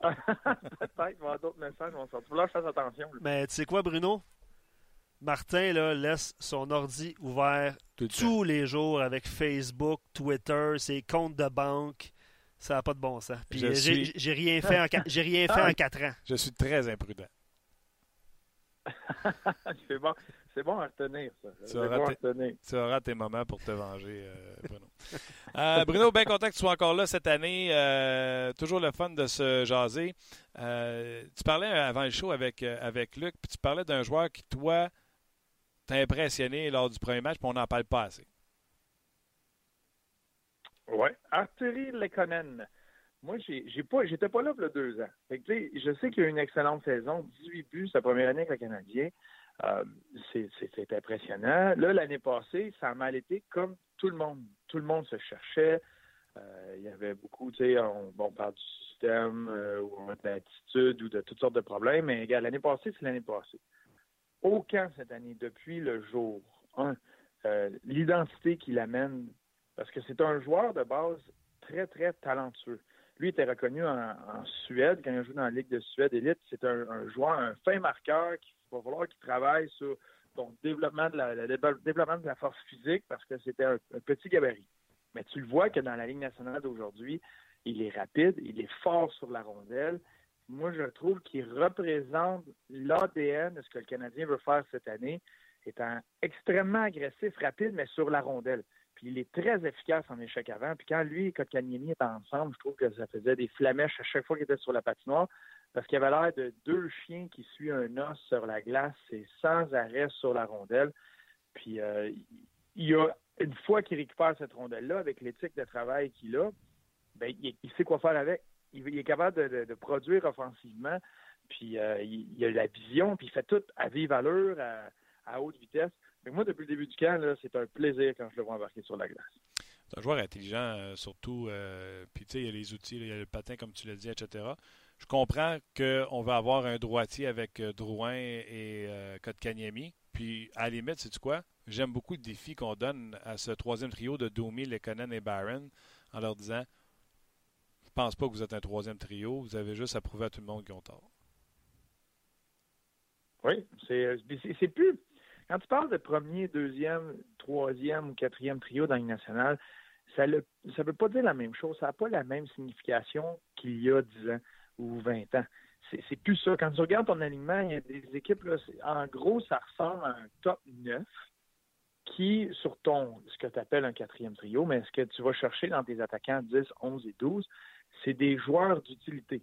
Peut-être, il va y avoir d'autres messages vont sortir. Faut là, je fasse attention. Mais tu sais quoi, Bruno? Martin là, laisse son ordi ouvert tous les jours avec Facebook, Twitter, ses comptes de banque. Ça n'a pas de bon sens. Puis j'ai rien fait en j'ai rien fait en quatre ans. Je suis très imprudent. c'est bon. C'est bon à retenir, ça. Tu auras, tes, tu auras, tes, moments pour te venger, euh, Bruno. Euh, Bruno, bien content que tu sois encore là cette année. Euh, toujours le fun de se jaser. tu parlais avant le show avec, avec Luc, puis tu parlais d'un joueur qui, toi, t'as impressionné lors du premier match, puis on n'en parle pas assez. Oui. Arturi Lekonen. Moi, j'ai pas, j'étais pas là pour deux ans. je sais qu'il a eu une excellente saison, 18 buts sa première année avec le Canadien. Euh, c'est impressionnant. Là, l'année passée, ça a mal été comme tout le monde. Tout le monde se cherchait. Euh, il y avait beaucoup, tu sais, on, parle du système euh, ou d'attitude ou de toutes sortes de problèmes, mais l'année passée, c'est l'année passée aucun cette année, depuis le jour 1, euh, l'identité qu'il amène, parce que c'est un joueur de base très, très talentueux. Lui était reconnu en, Suède, quand il a joué dans la Ligue de Suède élite. C'est un, joueur, un fin marqueur qu'il va falloir qu'il travaille sur développement de la, le développement de la force physique parce que c'était un, petit gabarit. Mais tu le vois que dans la Ligue nationale d'aujourd'hui, il est rapide, il est fort sur la rondelle, moi, je trouve qu'il représente l'ADN de ce que le Canadien veut faire cette année, étant extrêmement agressif, rapide, mais sur la rondelle. Puis il est très efficace en échec avant. Puis quand lui et Kotkaniemi étaient ensemble, je trouve que ça faisait des flamèches à chaque fois qu'il était sur la patinoire, parce qu'il avait l'air de deux chiens qui suivent un os sur la glace et sans arrêt sur la rondelle. Puis euh, il y a une fois qu'il récupère cette rondelle-là, avec l'éthique de travail qu'il a, ben, il sait quoi faire avec il, est capable de, produire offensivement, puis euh, il, a la vision, puis il fait tout à vive allure, à, haute vitesse. Mais moi, depuis le début du camp, c'est un plaisir quand je le vois embarquer sur la glace. C'est un joueur intelligent, euh, surtout. Euh, puis, tu sais, il y a les outils, il y a le patin, comme tu l'as dit, etc. Je comprends qu'on va avoir un droitier avec Drouin et Kotkaniemi. Puis, à la limite, sais-tu quoi? J'aime beaucoup le défi qu'on donne à ce troisième trio de Domi, Lekonen et Barron en leur disant pense pas que vous êtes un troisième trio, vous avez juste à prouver à tout le monde qu'ils ont tort. Oui, c'est plus. Quand tu parles de premier, deuxième, troisième ou quatrième trio dans une nationale, ça ne veut pas dire la même chose. Ça n'a pas la même signification qu'il y a 10 ans ou 20 ans. C'est plus ça. Quand tu regardes ton alignement, il y a des équipes, là, en gros, ça ressemble à un top 9 qui, sur ton, ce que tu appelles un quatrième trio, mais ce que tu vas chercher dans tes attaquants 10, 11 et 12, c'est des joueurs d'utilité.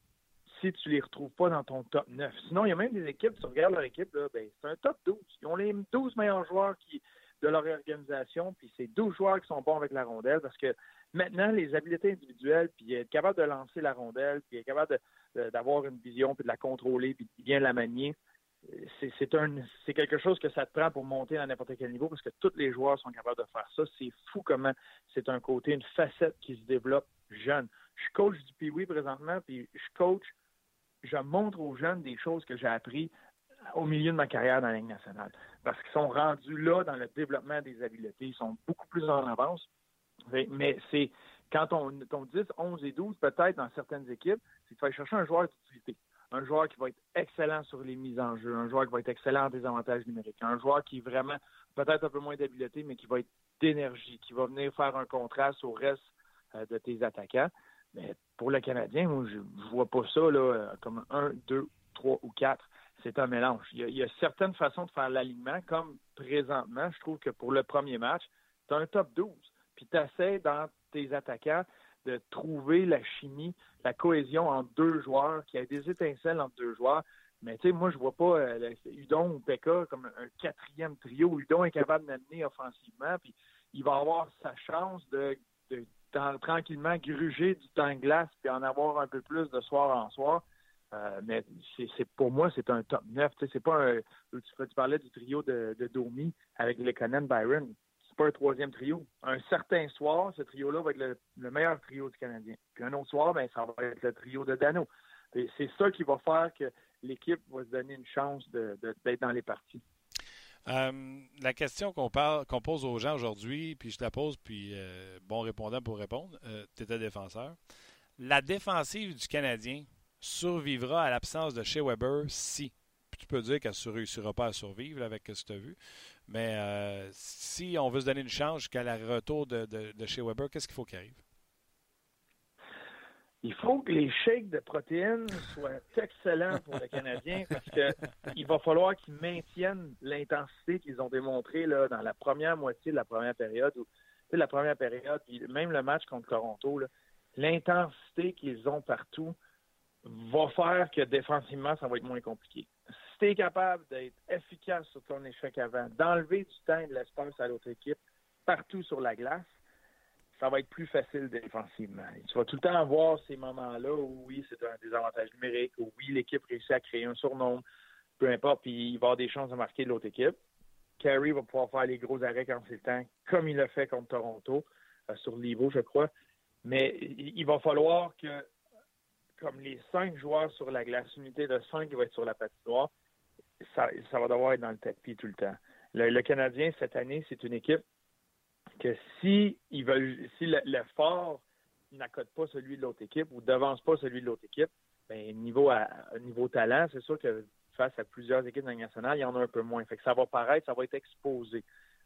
Si tu les retrouves pas dans ton top 9. Sinon, il y a même des équipes, tu regardes leur équipe, là, ben, c'est un top 12. Ils ont les 12 meilleurs joueurs qui, de leur organisation, puis c'est 12 joueurs qui sont bons avec la rondelle parce que maintenant, les habiletés individuelles, puis être capable de lancer la rondelle, puis être capable d'avoir une vision, puis de la contrôler, puis de bien la manier, c'est c'est quelque chose que ça te prend pour monter à n'importe quel niveau parce que tous les joueurs sont capables de faire ça. C'est fou comment c'est un côté, une facette qui se développe jeune. Je coach du Pee-Wee présentement, puis je coach, je montre aux jeunes des choses que j'ai appris au milieu de ma carrière dans la Ligue nationale. Parce qu'ils sont rendus là dans le développement des habiletés. Ils sont beaucoup plus en avance. Mais c'est quand on, on 10, 11 et 12, peut-être dans certaines équipes, c'est qu'il faut chercher un joueur d'utilité un joueur qui va être excellent sur les mises en jeu, un joueur qui va être excellent en désavantages numériques, un joueur qui est vraiment peut-être un peu moins d'habileté, mais qui va être d'énergie, qui va venir faire un contraste au reste euh, de tes attaquants. Mais pour le Canadien, moi, je ne vois pas ça là, comme un, deux, trois ou quatre. C'est un mélange. Il y, a, certaines façons de faire l'alignement, comme présentement, je trouve que pour le premier match, tu as un top 12. Puis tu essaies dans tes attaquants de trouver la chimie, la cohésion entre deux joueurs, qu'il y ait des étincelles entre deux joueurs. Mais tu sais, moi, je vois pas euh, Udon ou Pekka comme un, quatrième trio. Udon est capable d'amener offensivement, puis il va avoir sa chance de, tranquillement gruger du temps de glace, puis en avoir un peu plus de soir en soir. Euh, mais c'est pour moi, c'est un top 9. C'est pas un. Tu, parlais du trio de, de Domi avec Lekonen Byron? Pas un troisième trio. Un certain soir, ce trio-là va être le, meilleur trio du Canadien. Puis un autre soir, ben, ça va être le trio de Dano. C'est ça qui va faire que l'équipe va se donner une chance d'être dans les parties. Euh, la question qu'on pose aux gens aujourd'hui, puis je te la pose, puis euh, bon répondant pour répondre, euh, tu étais défenseur. La défensive du Canadien survivra à l'absence de Shea Weber si, puis tu peux dire qu'elle ne réussira pas à survivre avec ce que tu as vu, mais euh, si on veut se donner une chance jusqu'à la retour de, chez Weber, qu'est-ce qu'il faut qu'il arrive? Il faut que les shakes de protéines soient excellents pour le Canadien parce qu'il va falloir qu'ils maintiennent l'intensité qu'ils ont démontrée là, dans la première moitié de la première période. Ou, la première période, même le match contre Toronto, l'intensité qu'ils ont partout va faire que défensivement, ça va être moins compliqué tu es capable d'être efficace sur ton échec avant, d'enlever du temps et de l'espace à l'autre équipe partout sur la glace, ça va être plus facile défensivement. tu vas tout le temps avoir ces moments-là où oui, c'est un désavantage numérique, où oui, l'équipe réussit à créer un surnom, peu importe, puis il va avoir des chances de marquer l'autre équipe. Carey va pouvoir faire les gros arrêts quand c'est le temps, comme il l'a fait contre Toronto, euh, sur le niveau, je crois. Mais il va falloir que, comme les cinq joueurs sur la glace, unité de cinq qui va être sur la patinoire, ça, va devoir être dans le tapis tout le temps. Le, Canadien, cette année, c'est une équipe que si ils veulent, si l'effort n'accote pas celui de l'autre équipe ou devance pas celui de l'autre équipe, ben, niveau, talent, c'est sûr que face à plusieurs équipes nationales, il y en a un peu moins. Fait que ça va paraître, ça va être exposé.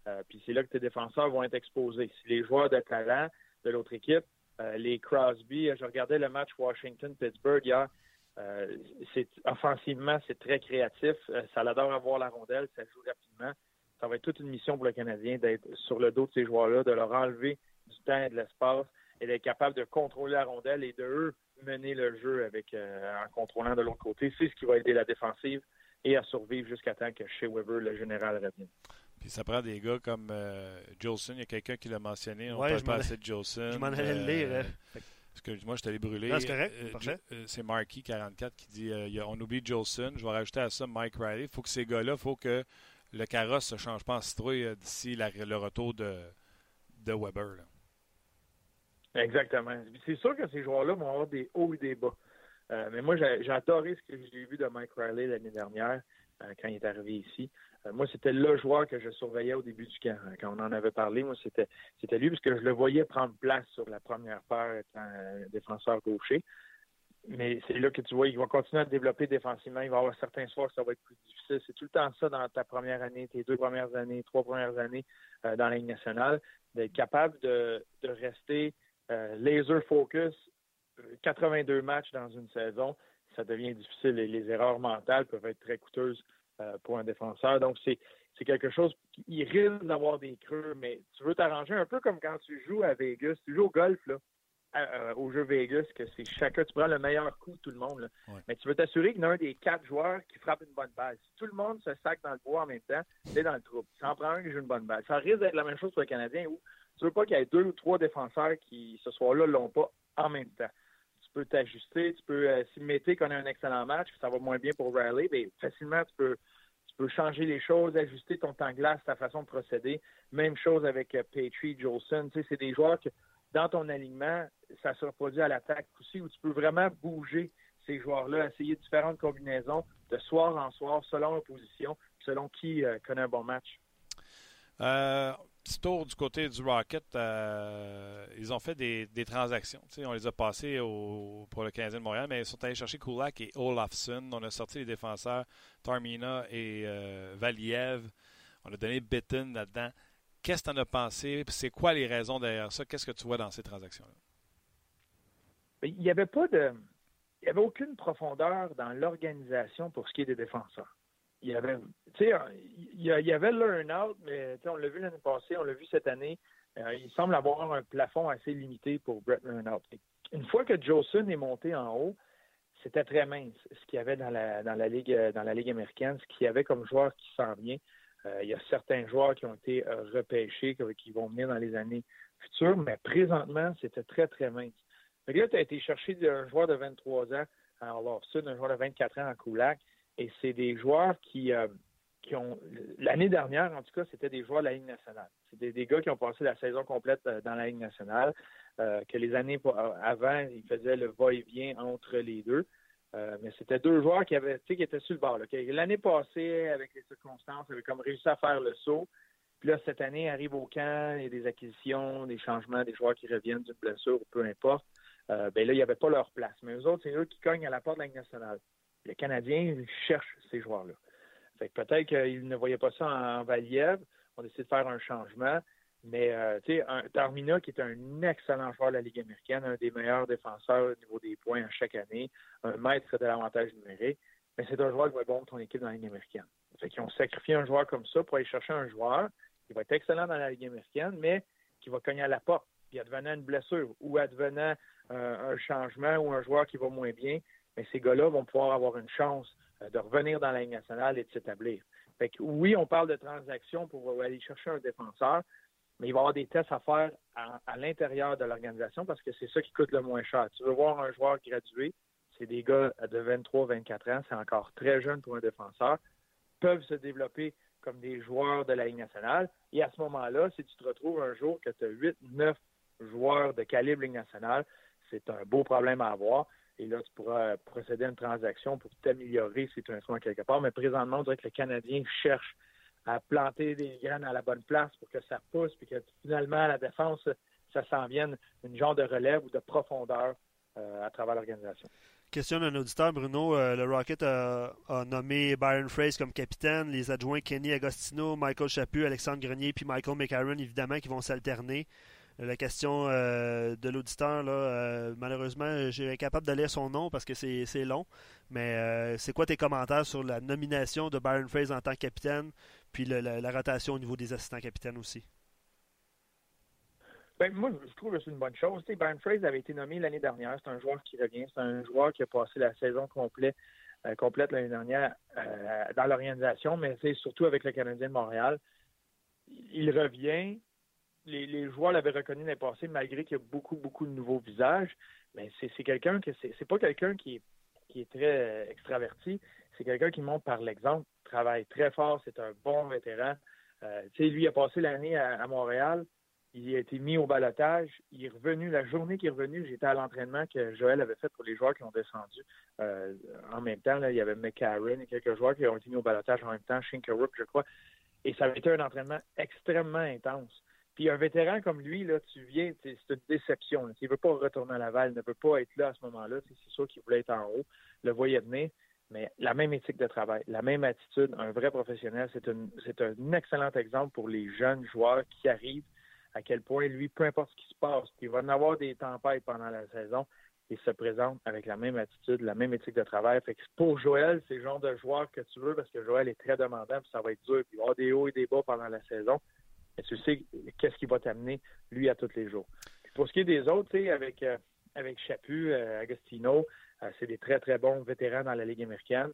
Euh, puis c'est là que tes défenseurs vont être exposés. Si les joueurs de talent de l'autre équipe, euh, les Crosby, je regardais le match Washington-Pittsburgh hier, euh, offensivement, c'est très créatif. Euh, ça l'adore avoir la rondelle, ça joue rapidement. Ça va être toute une mission pour le Canadien d'être sur le dos de ces joueurs-là, de leur enlever du temps et de l'espace et d'être capable de contrôler la rondelle et de eux mener le jeu avec euh, en contrôlant de l'autre côté. C'est ce qui va aider la défensive et à survivre jusqu'à temps que Shea Weber, le général, revienne. Puis ça prend des gars comme Jolson. Il y a quelqu'un qui l'a mentionné. On parle pas assez de Jolson. Je m'en allais le lire. Hein. Excuse-moi, je t'allais brûler. c'est correct. Euh, euh, c'est Marky44 qui dit euh, on oublie Jolson. Je vais rajouter à ça Mike Riley. Il faut que ces gars-là, il faut que le carrosse ne change pas en citrouille d'ici le retour de, Weber. Exactement. C'est sûr que ces joueurs-là vont avoir des hauts et des bas. mais moi, j'ai adoré ce que j'ai vu de Mike Riley l'année dernière. quand il est arrivé ici. moi, c'était le joueur que je surveillais au début du camp. Quand on en avait parlé, moi, c'était lui parce que je le voyais prendre place sur la première paire défenseur gaucher. Mais c'est là que tu vois, il va continuer à développer défensivement. Il va avoir certains soirs ça va être plus difficile. C'est tout le temps ça dans ta première année, tes deux premières années, trois premières années dans la Ligue nationale, d'être capable de, rester laser focus 82 matchs dans une saison, ça devient difficile et les erreurs mentales peuvent être très coûteuses euh, pour un défenseur. Donc, c'est, quelque chose qui risque d'avoir des creux, mais tu veux t'arranger un peu comme quand tu joues à Vegas. Tu joues au golf, là, au jeu Vegas, que c'est chacun, tu prends le meilleur coup de tout le monde. Mais tu veux t'assurer qu'il y en a un des quatre joueurs qui frappe une bonne balle. Si tout le monde se sac dans le bois en même temps, c'est dans le trouble. Ça en prend un qui joue une bonne balle. Ça risque d'être la même chose pour le Canadien où tu veux pas qu'il y ait deux ou trois défenseurs qui, ce soir-là, l'ont pas en même temps peux t'ajuster, tu peux, euh, si Mété connaît un excellent match, ça va moins bien pour Riley, mais facilement, tu peux, tu peux changer les choses, ajuster ton temps de glace, ta façon de procéder. Même chose avec euh, Petrie, Jolson. Tu sais, c'est des joueurs que, dans ton alignement, ça se reproduit à l'attaque aussi, où tu peux vraiment bouger ces joueurs-là, essayer différentes combinaisons de soir en soir, selon la position, selon qui euh, connaît un bon match. Euh, petit tour du côté du Rocket, euh, ils ont fait des, transactions. on les a passés pour le Canadien de Montréal, mais ils sont allés chercher Kulak et Olafson. On a sorti les défenseurs Tarmina et Valiev. On a donné Bitten là-dedans. Qu'est-ce que tu en as pensé? C'est quoi les raisons derrière ça? Qu'est-ce que tu vois dans ces transactions-là? Il n'y avait pas de. Il n'y avait aucune profondeur dans l'organisation pour ce qui est des défenseurs il y avait, il y avait learn-out, mais on l'a vu l'année passée, on l'a vu cette année. Euh, il semble avoir un plafond assez limité pour Brett Learn-out. Une fois que Jolson est monté en haut, c'était très mince ce qu'il y avait dans la, dans la ligue dans la ligue américaine, ce qu'il y avait comme joueur qui s'en vient. Euh, il y a certains joueurs qui ont été euh, repêchés, qui vont venir dans les années futures, mais présentement, c'était très, très mince. là, tu as été chercher un joueur de 23 ans à Lawson, un joueur de 24 ans en Kulak. Et c'est des joueurs qui, euh, qui ont. L'année dernière, en tout cas, c'était des joueurs de la Ligue nationale. C'était des gars qui ont passé la saison complète dans la Ligue nationale, que les années avant, ils faisaient le va-et-vient entre les deux. Mais c'était deux joueurs qui avaient, qui étaient sur le bord. L'année passée, avec les circonstances, ils avaient comme réussi à faire le saut. Puis là, cette année, arrive au camp, il y a des acquisitions, des changements, des joueurs qui reviennent d'une blessure, peu importe. ben là, il n'y avait pas leur place. Mais eux autres, c'est eux qui cognent à la porte de la nationale. Le Canadien cherche ces joueurs-là. peut-être qu'ils ne voyaient pas ça en, Valiev. On essayé de faire un changement. Mais euh, tu sais, Darmina, qui est un excellent joueur de la Ligue américaine, un des meilleurs défenseurs au niveau des points à chaque année, un maître de l'avantage numérique, mais c'est un joueur qui va être ton équipe dans la Ligue américaine. Fait qu'ils ont sacrifié un joueur comme ça pour aller chercher un joueur qui va être excellent dans la Ligue américaine, mais qui va cogner à la porte. Puis advenant une blessure ou advenant euh, un changement ou un joueur qui va moins bien, mais ces gars-là vont pouvoir avoir une chance euh, de revenir dans la Ligue nationale et de s'établir. Fait que, oui, on parle de transactions pour aller chercher un défenseur, mais il va y avoir des tests à faire à, l'intérieur de l'organisation parce que c'est ça qui coûte le moins cher. Tu veux voir un joueur gradué, c'est des gars de 23-24 ans, c'est encore très jeune pour un défenseur, peuvent se développer comme des joueurs de la Ligue nationale. Et à ce moment-là, si tu te retrouves un jour que tu as 8-9 joueurs de calibre Ligue nationale, c'est un beau problème à avoir. Et là, tu pourras procéder à une transaction pour t'améliorer si tu as un soin quelque part. Mais présentement, on dirait que le Canadien cherche à planter des graines à la bonne place pour que ça pousse, puis que finalement, à la défense, ça s'en vienne une genre de relève ou de profondeur euh, à travers l'organisation. Question d'un auditeur, Bruno. Euh, le Rocket a, nommé Byron Fraser comme capitaine, les adjoints Kenny Agostino, Michael Chaput, Alexandre Grenier puis Michael McCarron, évidemment, qui vont s'alterner la question euh, de l'auditeur, là, euh, malheureusement, j'ai incapable de lire son nom parce que c'est long. Mais euh, c'est quoi tes commentaires sur la nomination de Byron Fraser en tant que capitaine, puis la, rotation au niveau des assistants capitaines aussi? Ben, moi, je trouve que c'est une bonne chose. Byron Fraser avait été nommé l'année dernière. C'est un joueur qui revient. C'est un joueur qui a passé la saison complète, complète l'année dernière dans l'organisation, mais c'est surtout avec le Canadien de Montréal. Il revient les, joueurs l'avaient reconnu l'année passée, malgré qu'il y a beaucoup, beaucoup de nouveaux visages. Mais c'est quelqu'un que c'est pas quelqu'un qui est, qui est très extraverti. C'est quelqu'un qui montre par l'exemple, travaille très fort, c'est un bon vétéran. Euh, lui a passé l'année à, Montréal. il a été mis au balotage. Il est revenu, la journée qu'il est revenu, j'étais à l'entraînement que Joël avait fait pour les joueurs qui ont descendu. Euh, en même temps, là, il y avait McCarron et quelques joueurs qui ont été mis au balotage en même temps, Shinkerwood, je crois. Et ça avait été un entraînement extrêmement intense. Puis un vétéran comme lui, là, tu viens, c'est une déception. Il ne veut pas retourner à Laval, ne veut pas être là à ce moment-là. C'est sûr qu'il voulait être en haut, le voyait venir. Mais la même éthique de travail, la même attitude, un vrai professionnel, c'est un excellent exemple pour les jeunes joueurs qui arrivent à quel point lui, peu importe ce qui se passe, il va en avoir des tempêtes pendant la saison, il se présente avec la même attitude, la même éthique de travail. Fait que pour Joël, c'est le genre de joueur que tu veux parce que Joël est très demandant, puis ça va être dur, puis il va avoir des hauts et des bas pendant la saison. Et tu sais qu'est-ce qui va t'amener, lui, à tous les jours. pour ce qui est des autres, tu sais, avec, euh, avec Chapu, euh, Agostino, euh, c'est des très, très bons vétérans dans la Ligue américaine.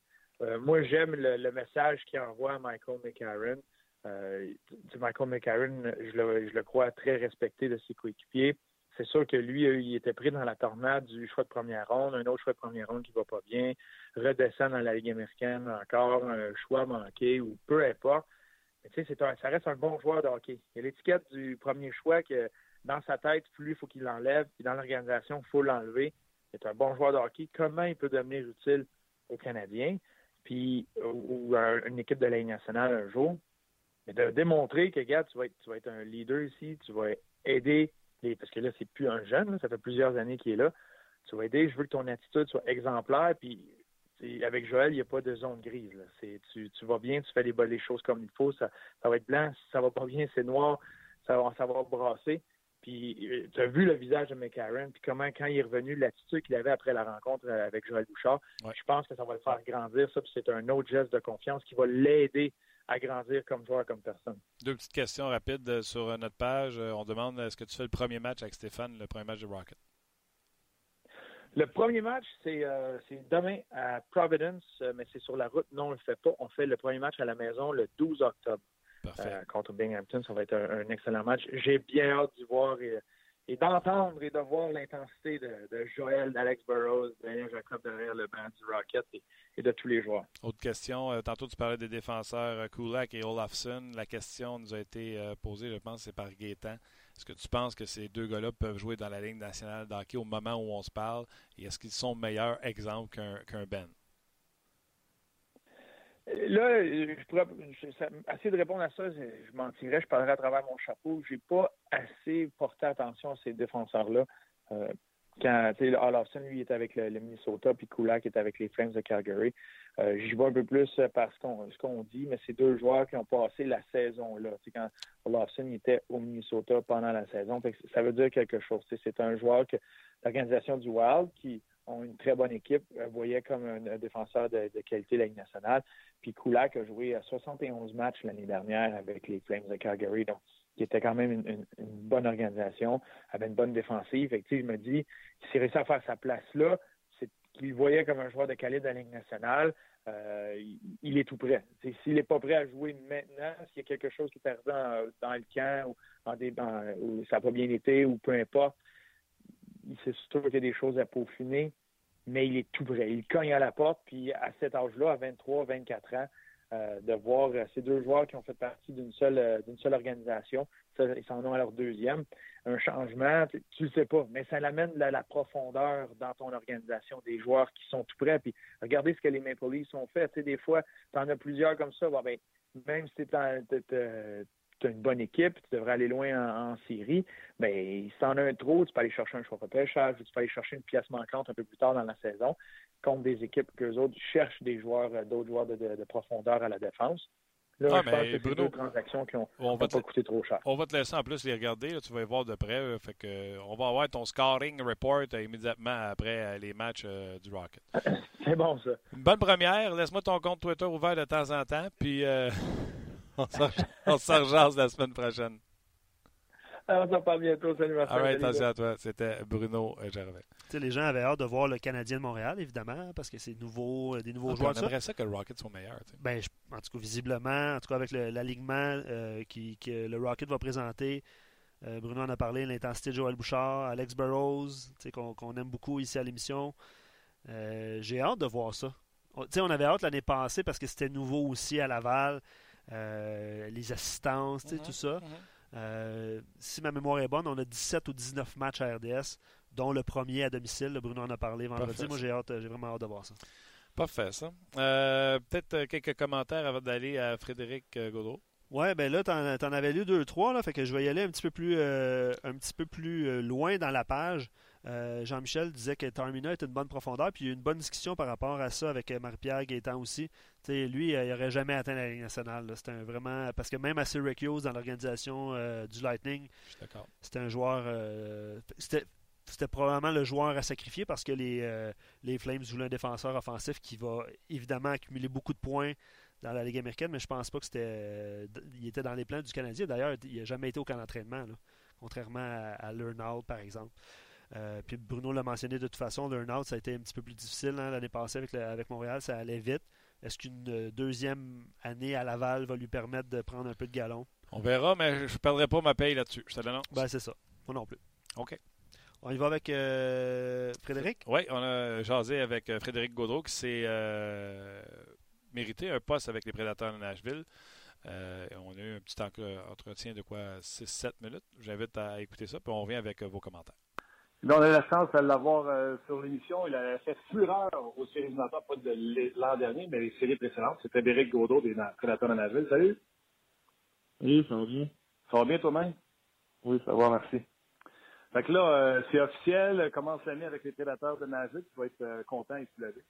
moi, j'aime le, le message qu'il envoie à Michael McCarron. Euh, Michael McCarron, je le, crois très respecté de ses coéquipiers. C'est sûr que lui, euh, il était pris dans la tornade du choix de première ronde, un autre choix de première ronde qui va pas bien, redescend dans la Ligue américaine encore, un choix manqué ou peu importe. Mais tu sais, ça reste un bon joueur de hockey. Il y a l'étiquette du premier choix que dans sa tête, plus il faut qu'il l'enlève, puis dans l'organisation, il faut l'enlever. C'est un bon joueur de hockey. Comment il peut devenir utile aux Canadiens, puis ou, à une équipe de la Ligue nationale un jour? Mais de démontrer que, regarde, tu vas être, tu vas être un leader ici, tu vas aider, parce que là, c'est plus un jeune, ça fait plusieurs années qu'il est là. Tu vas aider, je veux que ton attitude soit exemplaire, puis avec Joël, il n'y a pas de zone grise. Là. Tu, tu vas bien, tu fais les, les choses comme il faut, ça, ça va être blanc, si ça va pas bien, c'est noir, ça va, ça va brasser. Puis euh, tu as vu le visage de McCarron, puis comment, quand il est revenu, l'attitude qu'il avait après la rencontre euh, avec Joël Bouchard, je pense que ça va le faire grandir, ça, puis c'est un autre geste de confiance qui va l'aider à grandir comme joueur, comme personne. Deux petites questions rapides euh, sur notre page. On demande est-ce que tu fais le premier match avec Stéphane, le premier match de Rocket? Le premier match, c'est demain à Providence, mais c'est sur la route. Non, on ne le fait pas. On fait le premier match à la maison le 12 octobre contre Binghamton. Ça va être un, excellent match. J'ai bien hâte d'y voir et d'entendre et de voir l'intensité de, Joël, d'Alex Burrows, Daniel Jacob derrière le banc du Rocket et, de tous les joueurs. Autre question, euh, tantôt tu parlais des défenseurs euh, Kulak et Olafson. La question nous a été euh, posée, je pense, c'est par Gaétan. Est-ce que tu penses que ces deux gars-là peuvent jouer dans la Ligue nationale d'hockey au moment où on se parle? Et est-ce qu'ils sont meilleurs exemples qu'un Ben? Là, je pourrais essayer de répondre à ça, je, je mentirais, je parlerai à travers mon chapeau. J'ai pas assez porté attention à ces défenseurs-là. Euh, quand Olafson, lui, est avec le, Minnesota, puis Kulak est avec les Flames de Calgary. Euh, J'y vois un peu plus parce qu'on ce qu'on dit, mais c'est deux joueurs qui ont passé la saison là. quand Olafson était au Minnesota pendant la saison, ça veut dire quelque chose. C'est un joueur que l'organisation du Wild, qui ont une très bonne équipe, euh, voyait comme un, défenseur de, qualité de la Ligue nationale. Puis Kulak a joué à 71 matchs l'année dernière avec les Flames de Calgary, donc qui était quand même une, bonne organisation, avait une bonne défensive. Et, je me dis, s'il réussit à faire sa place là, qu'il voyait comme un joueur de qualité de la Ligue nationale. Euh, il, est tout prêt. S'il n'est pas prêt à jouer maintenant, s'il y a quelque chose qui est arrivé dans, le camp ou, en des, ou ça n'a pas bien été ou peu importe, il c'est sûr qu'il y a des choses à peaufiner, mais il est tout prêt. Il cogne à la porte, puis à cet âge-là, à 23, 24 ans, de voir euh, ces deux joueurs qui ont fait partie d'une seule euh, d'une seule organisation, ils s'en ont à leur deuxième. Un changement, tu ne sais pas, mais ça l'amène la, la, profondeur dans ton organisation, des joueurs qui sont tout prêts. Puis regardez ce que les Maple Leafs ont fait. Tu sais, des fois, tu en as plusieurs comme ça. ben, même si tu tu as une bonne équipe, tu devrais aller loin en, série, mais si tu en as un trop, tu peux aller chercher un choix de pêchage, tu peux aller chercher une pièce manquante un peu plus tard dans la saison, contre des équipes que les autres cherchent des joueurs, euh, d'autres joueurs de, profondeur à la défense. Là, ah, je pense que c'est deux transactions qui n'ont pas coûté trop cher. On va te laisser en plus les regarder, tu vas les voir de près. fait que, on va avoir ton scoring report euh, immédiatement après euh, les matchs du Rocket. c'est bon ça. Une bonne première. Laisse-moi ton compte Twitter ouvert de temps en temps. Puis on s'en rejase la semaine prochaine. on s'en parle bientôt. Salut, Marcel. All right, attention à toi. C'était Bruno Gervais. les gens avaient hâte de voir le Canadien de Montréal, évidemment, parce que c'est nouveau, euh, des nouveaux ah, joueurs. On aimerait ça. que le Rocket soit meilleur. Ben, en tout cas, visiblement, en tout cas avec l'alignement euh, que le Rocket va présenter, euh, Bruno en a parlé, l'intensité de Joël Bouchard, Alex Burrows, qu'on aime beaucoup ici à l'émission. J'ai hâte de voir ça. On, on avait hâte l'année passée parce que c'était nouveau aussi à Laval. Euh, les assistances, tout mhm, ça. Mhm. si ma mémoire est bonne, on a 17 ou 19 matchs à RDS, dont le premier à domicile. Bruno en a parlé vendredi. Moi, j'ai hâte, j'ai vraiment hâte de voir ça. Parfait, ça. Peut-être quelques commentaires avant d'aller à Frédéric Godot. Ouais, ben là, t'en, en avais lu deux, trois, là, fait que je vais y aller un petit peu plus, un petit peu plus loin dans la page. Euh, Jean-Michel disait que Tarmina est une bonne profondeur, puis il y a eu une bonne discussion par rapport à ça avec euh, Marie-Pierre Gaétan aussi. lui, euh, il n'aurait jamais atteint la Ligue nationale. C'était vraiment. Parce que même à Syracuse, dans l'organisation du Lightning, c'était un joueur. c'était probablement le joueur à sacrifier parce que les, les Flames voulaient un défenseur offensif qui va évidemment accumuler beaucoup de points dans la Ligue américaine, mais je pense pas que c'était. il était dans les plans du Canadien. D'ailleurs, il n'a jamais été au camp d'entraînement, contrairement à, à par exemple. Euh, puis Bruno l'a mentionné de toute façon, l'earn-out, ça a été un petit peu plus difficile hein, l'année passée avec, avec Montréal, ça allait vite. Est-ce qu'une euh, deuxième année à Laval va lui permettre de prendre un peu de galon? On verra, mais je ne perdrai pas ma paye là-dessus. Je te l'annonce. Ben, c'est ça. Moi non plus. OK. On y va avec euh, Frédéric? Oui, on a jasé avec Frédéric Gaudreau qui s'est mérité un poste avec les Prédateurs de Nashville. on a eu un petit entretien de quoi 6-7 minutes. J'invite à écouter ça, puis on revient avec vos commentaires on a la chance de l'avoir euh, sur l'émission. Il a fait fureur aux séries éliminatoires, pas de l'an dernier, mais les séries précédentes. C'était Béric Gaudreau des Prédateurs de Nashville. Salut. Oui, ça va bien. Ça va bien toi-même? Oui, ça va, merci. Fait que là, euh, c'est officiel. Commence l'année avec les Prédateurs de Nashville. Tu vas être euh, content et soulagé.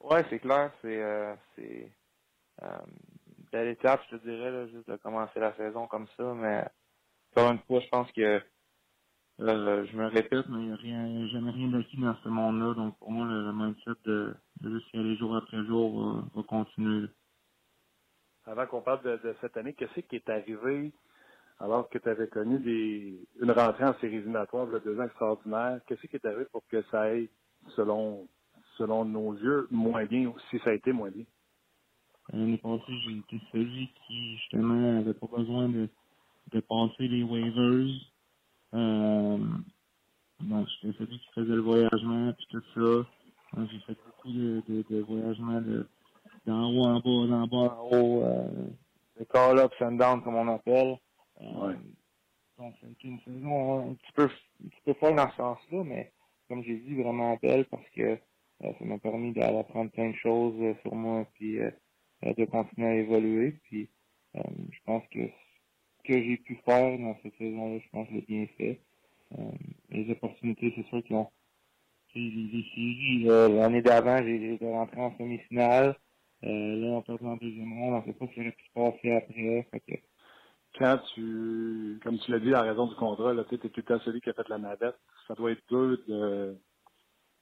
Oui, c'est clair. C'est c'est belle étape, je te dirais, là, juste de commencer la saison comme ça. Mais encore une fois, je pense que Je me répète, mais il n'y a rien, jamais rien d'acquis dans ce monde-là. Donc, pour moi, le, mindset de, de juste y aller jour après jour va, continuer. Avant qu'on parle de, cette année, qu'est-ce qui est arrivé alors que tu avais connu des, une rentrée en séries éliminatoires de deux ans extraordinaires? Qu'est-ce qui est arrivé pour que ça aille, selon, selon nos yeux, moins bien, ou si ça a été moins bien? L'année passée, j'ai été celui qui, justement, n'avait pas besoin de, de passer les waivers euh, donc, j'étais celui qui faisait le voyagement, puis tout ça. J'ai fait beaucoup de, de, de voyagements d'en haut en bas, d'en bas en haut, euh, de call-up, down comme on appelle. Euh, donc, c'est une saison un petit peu, un petit peu folle dans ce sens-là, mais comme j'ai dit, vraiment belle parce que euh, ça m'a permis d'apprendre plein de choses euh, sur moi, puis euh, de continuer à évoluer. Puis, je pense que que j'ai pu faire dans cette saison-là, je pense que je l'ai bien fait. Euh, les opportunités, c'est sûr qu'ils ont. Séries, l'année d'avant, j'ai été rentré en semi-finale. Euh, là, on peut en deuxième ronde. On ne sait pas ce qui aurait pu se passer après. Quand tu, comme tu l'as dit, à raison du contrat, tu es tout le temps celui qui a fait la navette. Ça doit être dur de,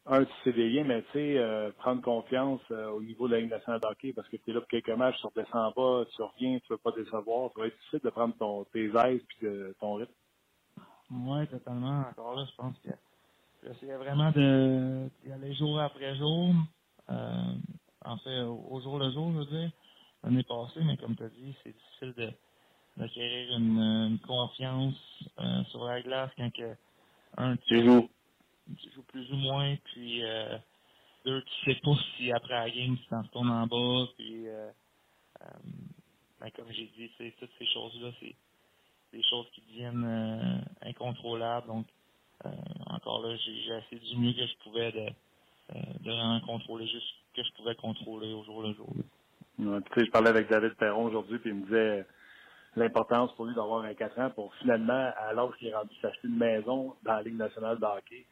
un, tu sais bien, mais tu sais, euh, prendre confiance euh, au niveau de la Ligue nationale de parce que tu es là pour quelques matchs, tu redescends pas, tu reviens, tu veux pas décevoir. Ça va être difficile de prendre ton, tes aises puis ton rythme. Oui, totalement. Encore là, je pense que j'essayais vraiment de d'y aller jour après jour. Euh, en fait, au jour le jour, je veux dire, l'année passée, mais comme tu as dit, c'est difficile de d'acquérir une, une, confiance sur la glace quand que un tu joues tu joues plus ou moins, puis euh, deux, tu sais pas si après la game, tu t'en retournes en bas, puis euh, euh, ben, comme j'ai dit, c'est toutes ces choses-là, c'est des choses qui deviennent euh, incontrôlables. Donc, euh, encore là, j'ai essayé du mieux que je pouvais de, de vraiment contrôler juste ce que je pouvais contrôler au jour le jour. Tu sais, je parlais avec David Perron aujourd'hui, puis il me disait l'importance pour lui d'avoir un 4 ans pour finalement, l'âge qu'il est rendu s'acheter une maison dans la Ligue nationale de hockey,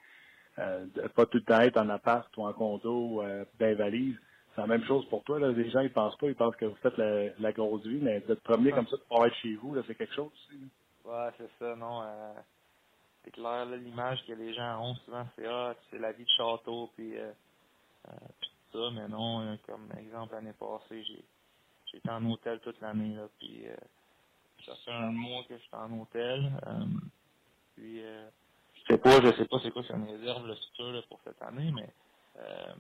euh, pas tout le temps être en appart ou en condo, euh, ben valise. C'est la même chose pour toi. Là. Les gens ils pensent pas, ils pensent que vous faites la, grosse vie, mais d'être promener comme ça pour être chez vous, là, c'est quelque chose aussi. Ouais, c'est ça, non. Euh, c'est clair, l'image que les gens ont souvent, c'est ah, c'est la vie de château, puis, euh, euh puis tout ça, mais non, comme exemple l'année passée, j'ai j'étais en hôtel toute l'année là, puis ça fait un mois que j'étais en hôtel. puis sais pas, je sais pas c'est quoi me réserve le futur pour cette année, mais euh,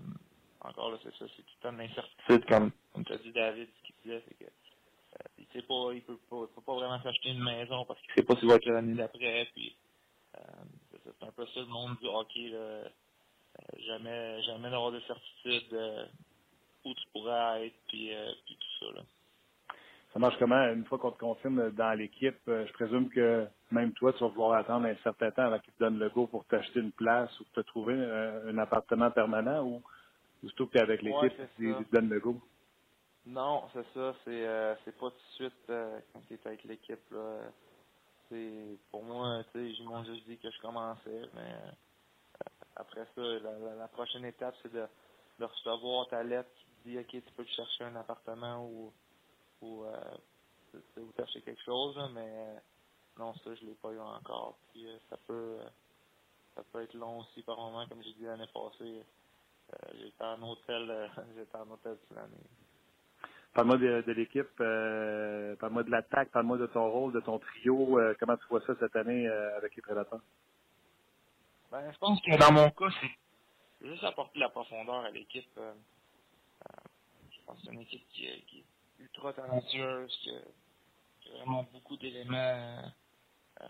encore là, c'est ça, c'est tout le temps l'incertitude, comme, comme tu as dit David, ce qu'il disait, c'est que euh, il sait pas, il peut pas, peut pas vraiment s'acheter une maison parce qu'il sait pas s'il va être l'année d'après, puis euh, c'est un peu ça le monde du hockey, là. Euh, jamais, jamais d'avoir de certitude euh, où tu pourrais être, puis, puis tout ça, là. Ça marche comment? Une fois qu'on te confirme dans l'équipe? Euh, je présume que même toi, tu vas vouloir attendre un certain temps avant qu'ils te donnent le go pour t'acheter une place ou te trouver un, appartement permanent ou surtout que tu es avec l'équipe ils te donnent le go? Non, c'est ça. C'est euh, c'est pas tout de suite euh, quand tu es avec l'équipe. là. C'est pour moi, tu sais, ils m'ont juste dit que je commençais, mais après ça, la, prochaine étape, c'est de, de recevoir ta lettre qui dit ok, tu peux te chercher un appartement ou ou, euh, ou chercher quelque chose, mais euh, non, ça, je l'ai pas eu encore. Puis euh, ça peut ça peut être long aussi par moment, comme j'ai dit l'année passée. j'étais en hôtel, j'étais en hôtel toute l'année. Parle-moi de, de l'équipe, euh, parle-moi de l'attaque, parle-moi de ton rôle, de ton trio. comment tu vois ça cette année avec les prédateurs? Ben, je pense que dans mon cas, c'est juste apporter la profondeur à l'équipe. je pense que c'est une équipe qui, qui, ultra talentueuse, qui a, vraiment beaucoup d'éléments euh,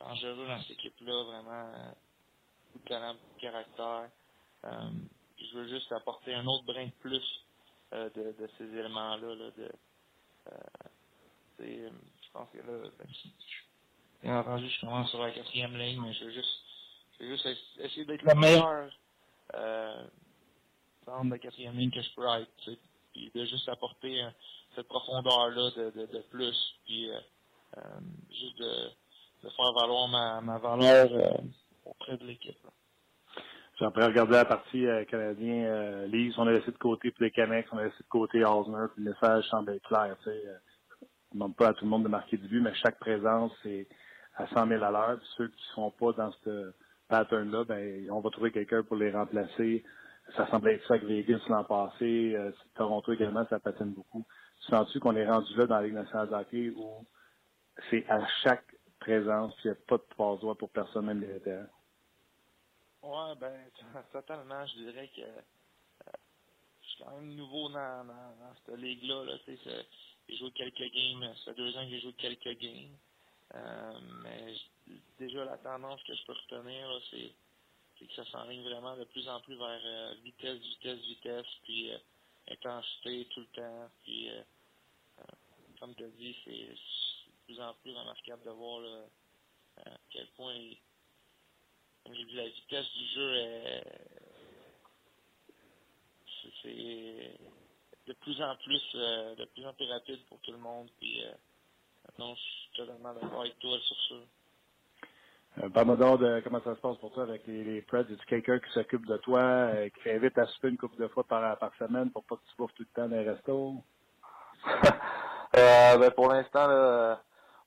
dangereux dans cette équipe-là, vraiment euh, beaucoup de talent, caractère. Euh, je veux juste apporter un autre brin de plus euh, de, ces éléments-là. Là, de, je pense que là, bien entendu, je commence sur la quatrième ligne, mais je veux juste, je veux juste essayer d'être le meilleur euh, centre de quatrième ligne que je peux être puis de juste apporter euh, cette profondeur-là de, de, plus, puis euh, euh, juste de, de, faire valoir ma, ma valeur auprès de l'équipe. J'ai après regardé la partie euh, canadien euh, on a laissé de côté puis les Canucks, on a laissé de côté Osner, puis le message semble être clair. Tu sais, demande pas à tout le monde de marquer du but, mais chaque présence c'est à 100 000 à l'heure. ceux qui ne sont pas dans ce pattern-là, ben on va trouver quelqu'un pour les remplacer ça semblait être ça avec Vegas l'an passé. Euh, Toronto également, ça patine beaucoup. Sens-tu qu'on est rendu là dans la Ligue nationale de où c'est à chaque présence, il n'y a pas de passe pour personne, même les vétérans? Ouais, ben, totalement. Je dirais que euh, je suis quand même nouveau dans, dans, cette ligue-là. Là, j'ai joué quelques games. Ça fait deux ans que j'ai joué quelques games. Euh, mais déjà, la tendance que je peux retenir, c'est que ça s'enligne vraiment de plus en plus vers euh, vitesse, vitesse, vitesse, puis euh, intensité tout le temps. Puis, euh, comme tu as dit, c'est de plus en plus remarquable de voir à quel point, la vitesse du jeu est c'est de plus en plus de plus en plus rapide pour tout le monde. Puis non, je suis totalement d'accord avec toi sur ça. Euh, Parle-moi de comment ça se passe pour toi avec les, les Preds. Est-ce quelqu'un qui s'occupe de toi, euh, qui t'invite à souper une couple de fois par, par semaine pour pas que tu bouffes tout le temps dans les restos? euh, ben pour l'instant,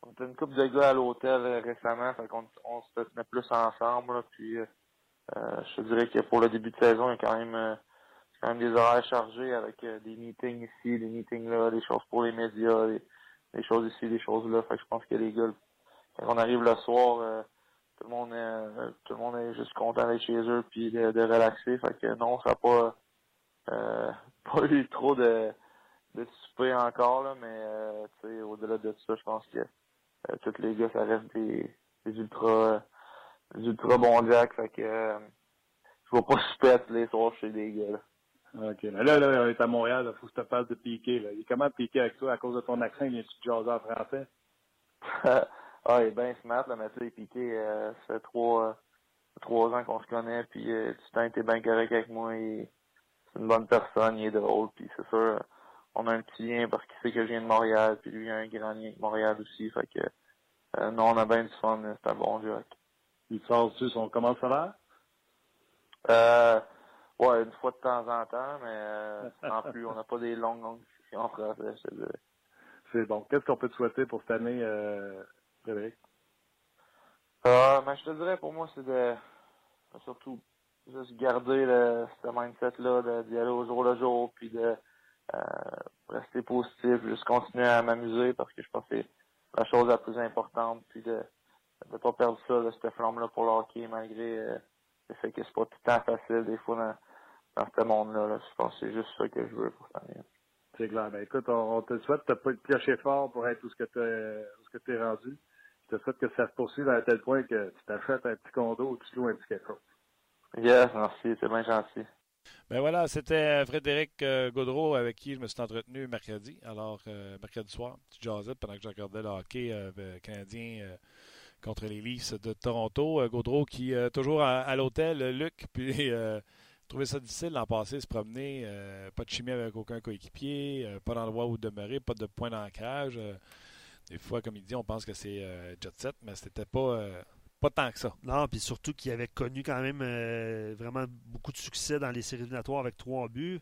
on était une couple de gars à l'hôtel euh, récemment, fait qu'on on se tenait plus ensemble. Là, puis euh, je te dirais que pour le début de saison, il y a quand même, quand même des horaires chargés avec des meetings ici, des meetings là, des choses pour les médias, des, choses ici, des choses là. Fait que je pense que les gars, quand on arrive le soir, tout le monde est, euh, tout le monde est juste content d'être chez eux puis de, de relaxer. Fait que non, ça n'a pas, euh, pas eu trop de, de souper encore, là, mais euh, au-delà de ça, je pense que euh, tous les gars, ça reste des, des ultra des ultra bons Jack. Fait que euh, je vais pas souper tous les soirs chez des gars. Là. OK. Là, là, là, on est à Montréal, il faut que je te parle de piquer. Là. Il est comment piquer avec toi à cause de ton accent? De jaser en français? Ah, il est bien smart, là, tu sais, Piqué, euh, ça fait trois, trois ans qu'on se connaît, puis euh, tu t'as été bien correct avec moi, c'est une bonne personne, il est drôle, puis c'est sûr, on a un petit lien parce qu'il sait que je viens de Montréal, puis lui, il a un grand lien avec Montréal aussi, fait que, euh, non, on a bien du fun, c'est un bon jeu. Il sort-tu son comment salaire? Euh, ouais, une fois de temps en temps, mais euh, en plus, on n'a pas des longues, longues discussions en français, C'est bon. Qu'est-ce qu'on peut te souhaiter pour cette année, euh? Ben, je te dirais, pour moi, c'est de surtout juste garder le, ce mindset-là, d'y aller au jour le jour, puis de euh, rester positif, juste continuer à m'amuser parce que je pense que c'est la chose la plus importante, puis de ne pas perdre ça, là, cette flamme-là pour le hockey, malgré euh, le fait que c'est pas tout le temps facile des fois dans, dans ce monde-là. Là. Je pense que c'est juste ça que je veux pour cette. C'est clair. Ben, écoute, on, te souhaite de pas te piocher fort pour être où ce que tu es rendu je te souhaite que ça se poursuive à tel point que tu t'achètes un petit condo ou tu loues un petit quelque chose. Yes, merci, c'est bien gentil. Ben voilà, c'était Frédéric euh, Gaudreau avec qui je me suis entretenu mercredi. Alors, euh, mercredi soir, petit jazzette pendant que je regardais le hockey euh, canadien contre les Leafs de Toronto. Gaudreau qui est toujours à, l'hôtel, Luc, puis trouvait ça difficile l'an passé, se promener. pas de chimie avec aucun coéquipier, pas d'endroit où demeurer, pas de point d'ancrage. Des fois, comme il dit, on pense que c'est jet set, mais c'était pas pas tant que ça. Non, puis surtout qu'il avait connu quand même euh, vraiment beaucoup de succès dans les séries éliminatoires avec trois buts.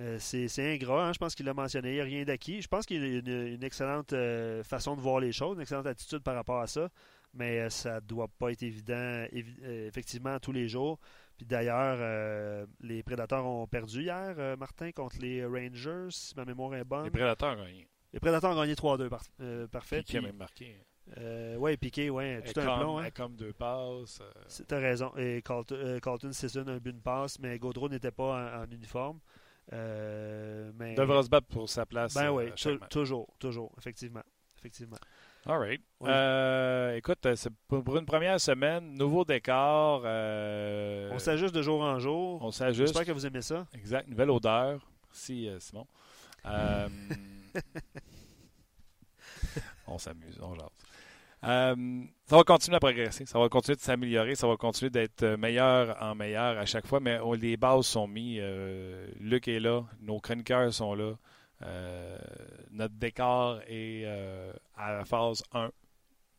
Euh, c'est ingrat, hein, je pense qu'il l'a mentionné, il n'y a rien d'acquis. Je pense qu'il a une, excellente euh, façon de voir les choses, une excellente attitude par rapport à ça, mais ça ne doit pas être évident effectivement tous les jours. Puis d'ailleurs, les Prédateurs ont perdu hier, Martin, contre les Rangers, si ma mémoire est bonne. Les Prédateurs ont gagné. Les Prédateurs ont gagné 3-2, parfait. Qui a même marqué. Euh, oui, Piqué, ouais, tout un plomb. Hein. comme deux passes. Euh... Tu as raison. Et Colton, euh, Colton un but de passe, mais Gaudreau n'était pas en, uniforme. Euh, mais... Devra se battre pour sa place. Ben oui, toujours, toujours, effectivement. effectivement. All right. Euh, écoute, c'est pour une première semaine, nouveau décor. On s'ajuste de jour en jour. On s'ajuste. J'espère que vous aimez ça. Exact. Nouvelle odeur. Merci, Simon. on s'amuse, on jase. Euh, ça va continuer à progresser, ça va continuer de s'améliorer, ça va continuer d'être meilleur en meilleur à chaque fois, mais les bases sont mises. Euh, Luc est là, nos chroniqueurs sont là. Euh, notre décor est à la phase 1.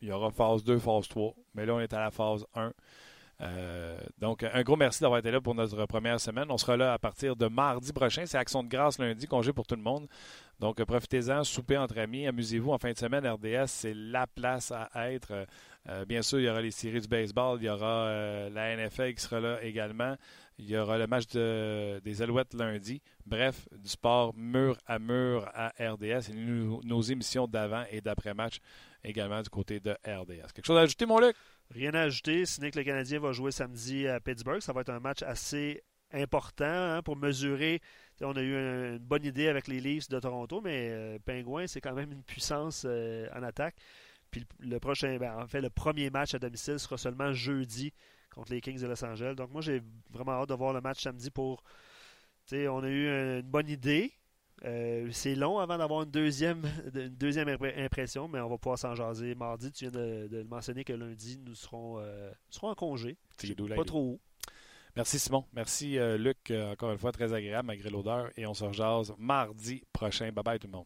Il y aura phase 2, phase 3, mais là, on est à la phase 1. Donc, un gros merci d'avoir été là pour notre première semaine. On sera là à partir de mardi prochain. C'est Action de grâce lundi, congé pour tout le monde. Donc, profitez-en, soupez entre amis, amusez-vous en fin de semaine. RDS, c'est la place à être. Euh, bien sûr, il y aura les séries du baseball, il y aura euh, la NFL qui sera là également. Il y aura le match des Alouettes lundi. Bref, du sport mur à mur à RDS et nos émissions d'avant et d'après-match également du côté de RDS. Quelque chose à ajouter, mon Luc? Rien à ajouter, n'est que le Canadien va jouer samedi à Pittsburgh. Ça va être un match assez important hein, pour mesurer. On a eu une bonne idée avec les Leafs de Toronto, mais euh, Pingouin, c'est quand même une puissance euh, en attaque. Puis le prochain, ben, en fait, le premier match à domicile sera seulement jeudi contre les Kings de Los Angeles. Donc moi, j'ai vraiment hâte de voir le match samedi pour. On a eu une bonne idée. Euh, c'est long avant d'avoir une deuxième, une deuxième impression, mais on va pouvoir s'en jaser mardi. Tu viens de, mentionner que lundi, nous serons, serons en congé. Pas trop haut. Merci Simon. Merci euh, Luc. Euh, encore une fois, très agréable malgré l'odeur. Et on se rejase mardi prochain. Bye bye tout le monde.